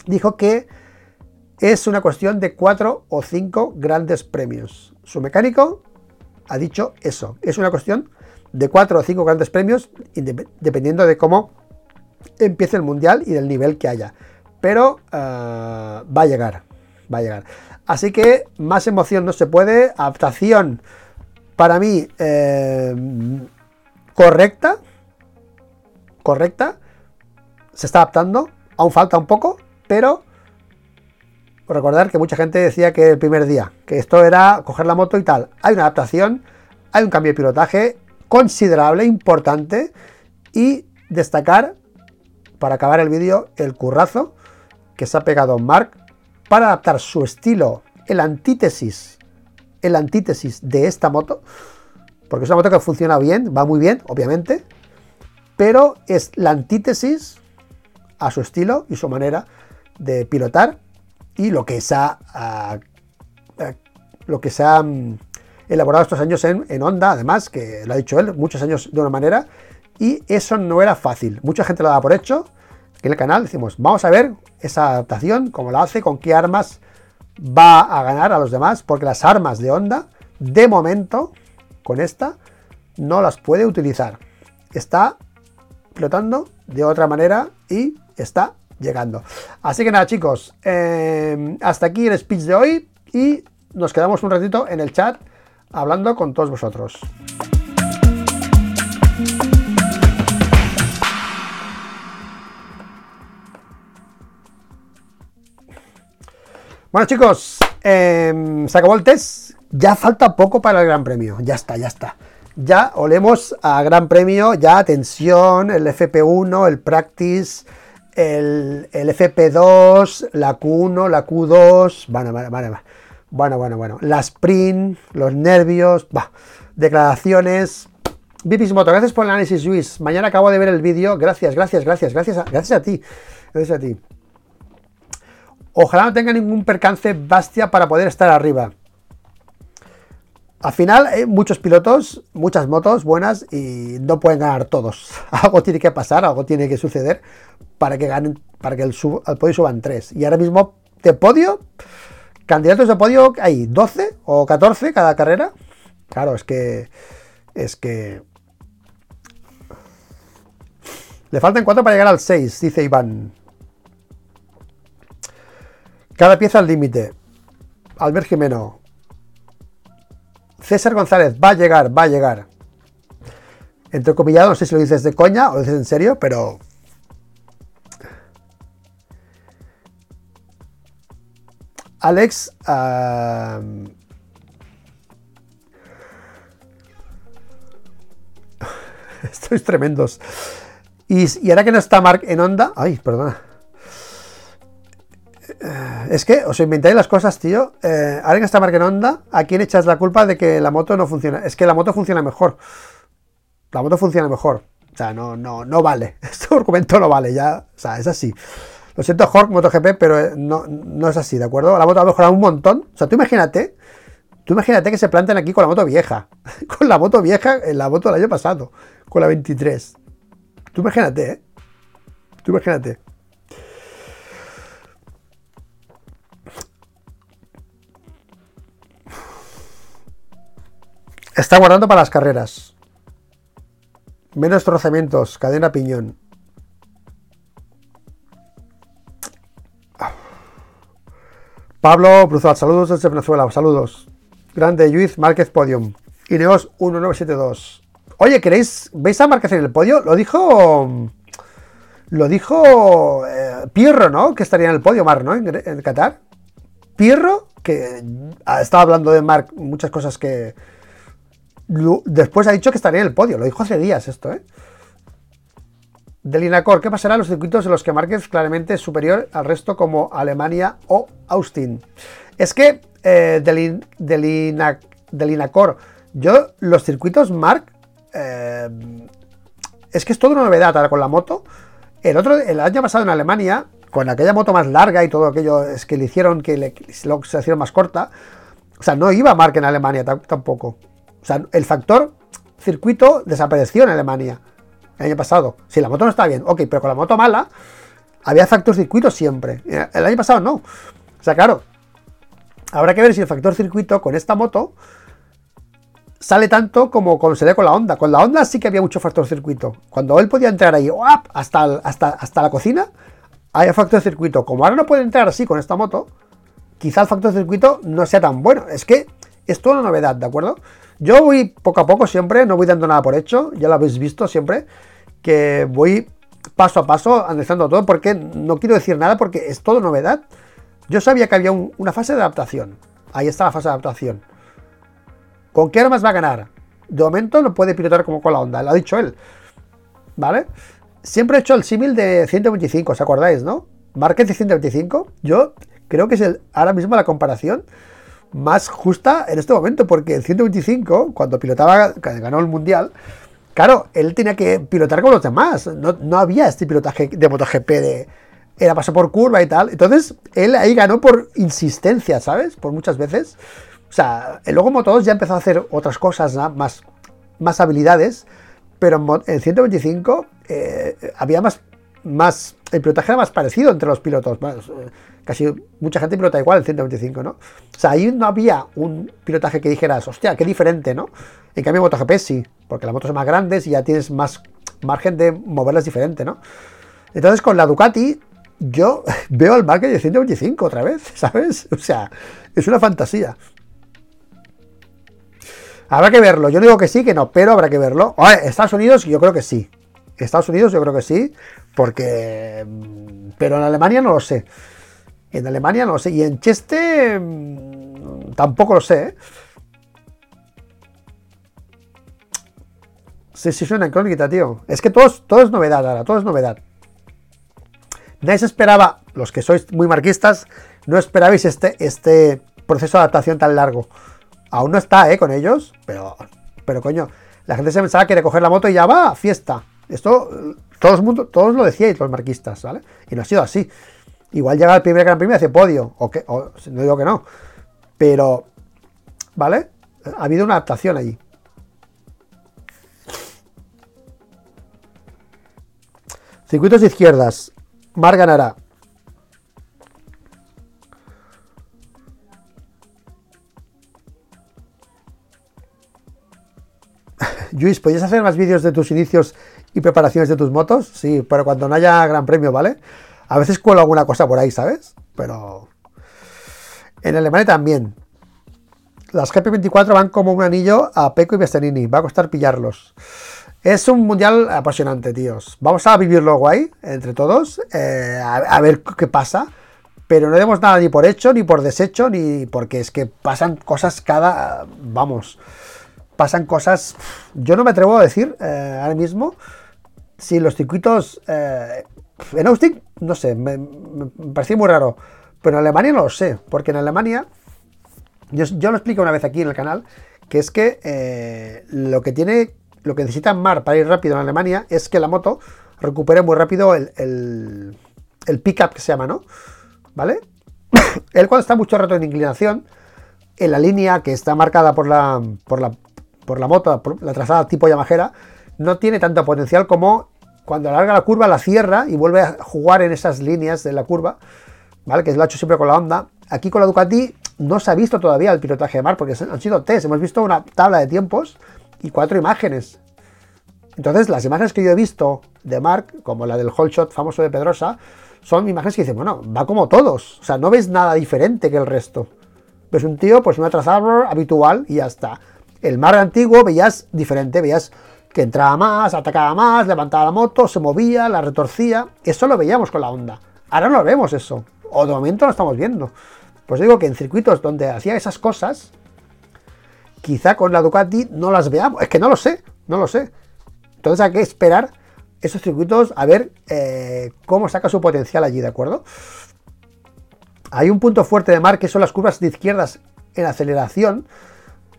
[SPEAKER 1] Dijo que es una cuestión de cuatro o cinco grandes premios. Su mecánico ha dicho eso. Es una cuestión de cuatro o cinco grandes premios, dependiendo de cómo empiece el mundial y del nivel que haya. Pero eh, va a llegar, va a llegar. Así que más emoción no se puede. Adaptación para mí eh, correcta correcta, se está adaptando, aún falta un poco, pero recordar que mucha gente decía que el primer día, que esto era coger la moto y tal. Hay una adaptación, hay un cambio de pilotaje considerable, importante, y destacar, para acabar el vídeo, el currazo que se ha pegado Mark para adaptar su estilo, el antítesis, el antítesis de esta moto, porque es una moto que funciona bien, va muy bien, obviamente, pero es la antítesis a su estilo y su manera de pilotar y lo que se ha, lo que se ha mm, elaborado estos años en, en Honda, además, que lo ha dicho él, muchos años de una manera, y eso no era fácil. Mucha gente lo da por hecho. en el canal decimos, vamos a ver esa adaptación, cómo la hace, con qué armas va a ganar a los demás, porque las armas de Honda, de momento, con esta, no las puede utilizar. Está explotando de otra manera y está llegando. Así que nada, chicos, em, hasta aquí el speech de hoy y nos quedamos un ratito en el chat hablando con todos vosotros. Bueno, chicos, em, se acabó el test. Ya falta poco para el Gran Premio. Ya está, ya está ya olemos a Gran Premio, ya atención, el FP1, el Practice, el, FP2, la Q1, la Q2, bueno, bueno, bueno, bueno, bueno, bueno, la sprint, los nervios, declaraciones. Vipismoto, gracias por el análisis, Luis. Mañana acabo de ver el vídeo. Gracias, gracias, gracias, gracias, gracias a ti. Gracias a ti. Ojalá no tenga ningún percance Bastia para poder estar arriba. Al final hay muchos pilotos, muchas motos buenas y no pueden ganar todos. *laughs* algo tiene que pasar, algo tiene que suceder para que ganen, para que el podio suban tres. Y ahora mismo de podio, candidatos de podio hay 12 o 14 cada carrera. Claro, es que es que le faltan 4 para llegar al 6, dice Iván. Cada pieza al límite. Albert Jimeno, César González, va a llegar, va a llegar. Entre comillas, no sé si lo dices de coña o lo dices en serio, pero. Alex. *laughs* Estos tremendos. Y, ahora que no está Mark en onda. Ay, perdona. Eh, es que os inventáis las cosas, tío. Eh, está está en onda, ¿a quién echas la culpa de que la moto no funciona? Es que la moto funciona mejor. La moto funciona mejor. O sea, no, no, no vale. *laughs* Este argumento no vale, ya. O sea, es así. Lo siento, Jorge, MotoGP, pero eh, no, no es así, ¿de acuerdo? La moto ha mejorado un montón. O sea, tú imagínate, tú imagínate que se planten aquí con la moto vieja. *laughs* con la moto vieja, en la moto del año pasado. Con la 23. Tú imagínate, ¿eh? Tú imagínate. Está guardando para las carreras. Menos trozamientos, cadena piñón. Pablo Bruzal, saludos desde Venezuela, saludos. Grande Luis Márquez Podium. Ineos 1972. Oye, ¿queréis? ¿Veis a Márquez en el podio? Lo dijo. Lo dijo eh, Pirro, ¿no? Que estaría en el podio, Mar, ¿no? En, en Qatar. Pirro, que estaba hablando de Marc muchas cosas que, Después ha dicho que estaría en el podio, lo dijo hace días esto, ¿eh? Del Inacor, ¿qué pasará en los circuitos en los que Márquez claramente es superior al resto como Alemania o Austin? Es que eh, del, yo los circuitos Mark, eh, es que es toda una novedad ahora con la moto. El otro, el año pasado en Alemania, con aquella moto más larga y todo aquello es que le hicieron que le, se hicieron más corta, o sea, no iba Mark en Alemania tampoco. O sea, el factor circuito desapareció en Alemania el año pasado. Si la moto no está bien, ok, pero con la moto mala había factor circuito siempre. El año pasado no. O sea, claro, habrá que ver si el factor circuito con esta moto sale tanto como cuando se ve con la Honda. Con la Honda sí que había mucho factor circuito. Cuando él podía entrar ahí hasta, hasta, hasta la cocina, había factor circuito. Como ahora no puede entrar así con esta moto, quizá el factor circuito no sea tan bueno. Es que es toda una novedad, ¿de acuerdo? Yo voy poco a poco siempre, no voy dando nada por hecho, ya lo habéis visto siempre, que voy paso a paso analizando todo porque no quiero decir nada porque es todo novedad. Yo sabía que había una fase de adaptación. Ahí está la fase de adaptación. ¿Con qué armas va a ganar? De momento lo puede pilotar como con la onda, lo ha dicho él. ¿Vale? Siempre he hecho el símil de 125, ¿os acordáis, no? Márquez de 125. Yo creo que es el, ahora mismo la comparación más justa en este momento, porque el 125, cuando pilotaba, ganó el mundial, claro, él tenía que pilotar con los demás. No, había este pilotaje de MotoGP de. Era paso por curva y tal. Entonces, él ahí ganó por insistencia, ¿sabes? Por muchas veces. O sea, luego Motos ya empezó a hacer otras cosas, más, más habilidades. Pero en el 125 eh, había más, más. El pilotaje era más parecido entre los pilotos. Más, casi mucha gente pilota igual el 125, ¿no? O sea, ahí no había un pilotaje que dijeras, hostia, qué diferente, ¿no? En cambio, MotoGP sí, porque las motos son más grandes y ya tienes más margen de moverlas diferente, ¿no? Entonces, con la Ducati, yo *laughs* veo al market de 125 otra vez, *laughs* ¿sabes? O sea, es una fantasía. Habrá que verlo. Yo no digo que sí, que no, pero habrá que verlo. Estados Unidos, yo creo que sí. Estados Unidos, yo creo que sí, porque. Mm, pero en Alemania no lo sé. En Alemania no lo sé. Y en Cheste mm, tampoco lo sé. ¿eh? Suena en crónica, tío. Es que todo, todo es novedad ahora, todo es novedad. Nadie se esperaba, los que sois muy marquistas, no esperabais este, este proceso de adaptación tan largo. Aún no está, ¿eh? Con ellos, pero, pero coño, la gente se pensaba que de coger la moto y ya va, fiesta. Esto, todo mundo, todos lo decíais, los marquistas, ¿vale? Y no ha sido así. Igual llega el primer Gran Premio y hace podio, o, que, no digo que no, pero, ¿vale? Ha habido una adaptación allí. Circuitos de izquierdas. Mar ganará. *laughs* Luis, ¿podrías hacer más vídeos de tus inicios y preparaciones de tus motos? Sí, pero cuando no haya gran premio, ¿vale? A veces cuelo alguna cosa por ahí, ¿sabes? Pero. En Alemania también. Las GP24 van como un anillo a Peco y Bestenini. Va a costar pillarlos. Es un mundial apasionante, tíos. Vamos a vivirlo guay entre todos. Eh, a, ver qué pasa. Pero no demos nada ni por hecho, ni por deshecho, ni porque es que pasan cosas cada. Vamos. Pasan cosas. Yo no me atrevo a decir eh, ahora mismo si los circuitos. Eh, en Austin, no sé, me, parecía muy raro. Pero en Alemania no lo sé, porque en Alemania, yo, lo explico una vez aquí en el canal, que es que eh, lo que tiene lo que necesita Mar para ir rápido en Alemania es que la moto recupere muy rápido el, el, el pick-up que se llama, ¿no? ¿Vale? *coughs* Él cuando está mucho rato en inclinación, en la línea que está marcada por la, por la, por la moto, por la trazada tipo Yamajera, no tiene tanto potencial como cuando alarga la curva, la cierra y vuelve a jugar en esas líneas de la curva, ¿vale? Que lo ha hecho siempre con la Honda. Aquí con la Ducati no se ha visto todavía el pilotaje de Mar, porque han sido test, hemos visto una tabla de tiempos y cuatro imágenes. Entonces, las imágenes que yo he visto de Mark, como la del whole shot famoso de Pedrosa, son imágenes que dicen, bueno, va como todos. O sea, no ves nada diferente que el resto. Ves un tío, pues una trazada habitual y ya está. El Mark antiguo veías diferente, veías que entraba más, atacaba más, levantaba la moto, se movía, la retorcía. Eso lo veíamos con la Honda. Ahora no lo vemos eso. O de momento lo estamos viendo. Pues digo que en circuitos donde hacía esas cosas, quizá con la Ducati no las veamos. Es que no lo sé, no lo sé. Entonces hay que esperar esos circuitos a ver eh, cómo saca su potencial allí, ¿de acuerdo? Hay un punto fuerte de Mar que son las curvas de izquierdas en aceleración.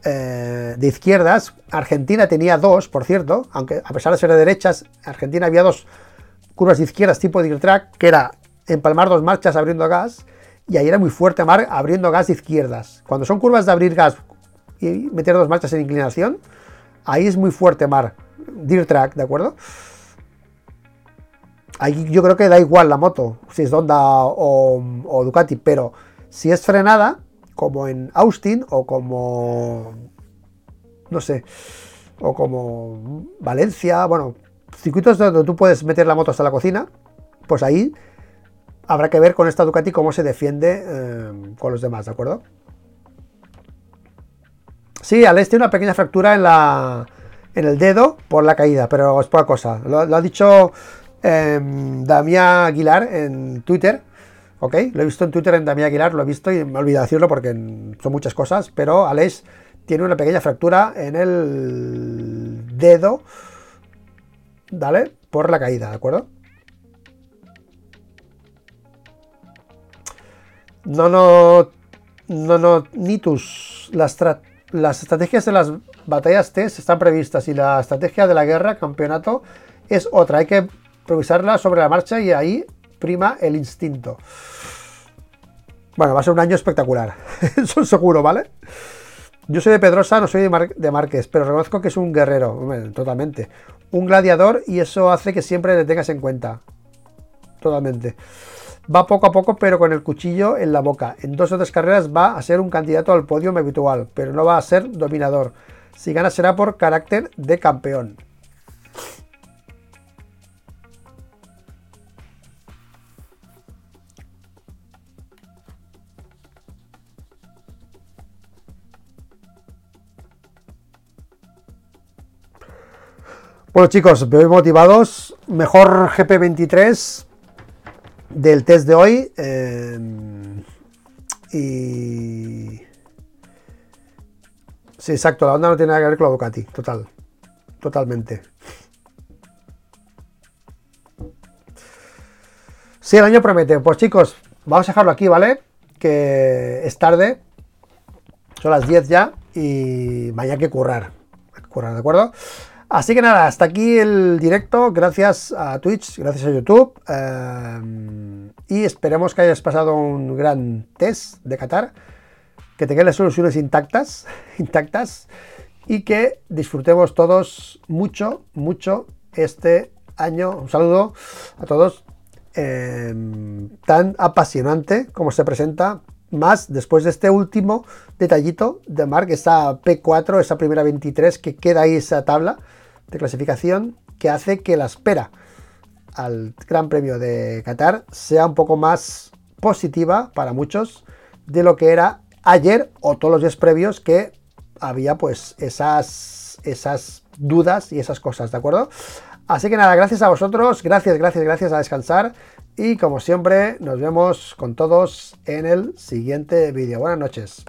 [SPEAKER 1] Eh, de izquierdas, Argentina tenía dos, por cierto, aunque a pesar de ser de derechas, Argentina había dos curvas de izquierdas tipo de track, que era empalmar dos marchas abriendo gas, y ahí era muy fuerte Mar abriendo gas de izquierdas. Cuando son curvas de abrir gas y meter dos marchas en inclinación, ahí es muy fuerte Mar, dirt track, ¿de acuerdo? Ahí yo creo que da igual la moto, si es Honda o, o Ducati, pero si es frenada, como en Austin o como, no sé, o como Valencia, bueno, circuitos donde tú puedes meter la moto hasta la cocina, pues ahí habrá que ver con esta Ducati cómo se defiende eh, con los demás, ¿de acuerdo? Sí, Alex tiene una pequeña fractura en la en el dedo por la caída, pero es poca cosa. Lo, ha dicho eh, Damián Aguilar en Twitter, ¿ok? Lo he visto en Twitter en Damián Aguilar, lo he visto y me he olvidado decirlo porque son muchas cosas, pero Alex tiene una pequeña fractura en el dedo, ¿vale? Por la caída, ¿de acuerdo? No, no, no, no, Nitus, las, las estrategias de las batallas test están previstas y la estrategia de la guerra, campeonato, es otra. Hay que improvisarla sobre la marcha y ahí prima el instinto. Bueno, va a ser un año espectacular, *laughs* eso seguro, ¿vale? Yo soy de Pedrosa, no soy de, de Márquez, pero reconozco que es un guerrero, totalmente. Un gladiador y eso hace que siempre le tengas en cuenta. Totalmente. Va poco a poco, pero con el cuchillo en la boca. En dos o tres carreras va a ser un candidato al podio habitual, pero no va a ser dominador. Si gana será por carácter de campeón. Bueno chicos, veo motivados. Mejor GP23 del test de hoy. Eh, y. Sí, exacto, la onda no tiene nada que ver con la Ducati, total. Totalmente. Sí, el año promete. Pues chicos, vamos a dejarlo aquí, ¿vale? Que es tarde. Son las 10 ya y vaya que currar. currar, ¿de acuerdo? Así que nada, hasta aquí el directo. Gracias a Twitch, gracias a YouTube. Eh, y esperemos que hayas pasado un gran test de Qatar. Que tengáis las soluciones intactas, *laughs* intactas. Y que disfrutemos todos mucho, mucho este año. Un saludo a todos. Eh, tan apasionante como se presenta más después de este último detallito de Mark, esa P4, esa primera 23 que queda ahí esa tabla de clasificación que hace que la espera al Gran Premio de Qatar sea un poco más positiva para muchos de lo que era ayer o todos los días previos que había pues esas, esas dudas y esas cosas, ¿de acuerdo? Así que nada, gracias a vosotros, gracias, gracias, gracias a descansar y como siempre nos vemos con todos en el siguiente vídeo. Buenas noches.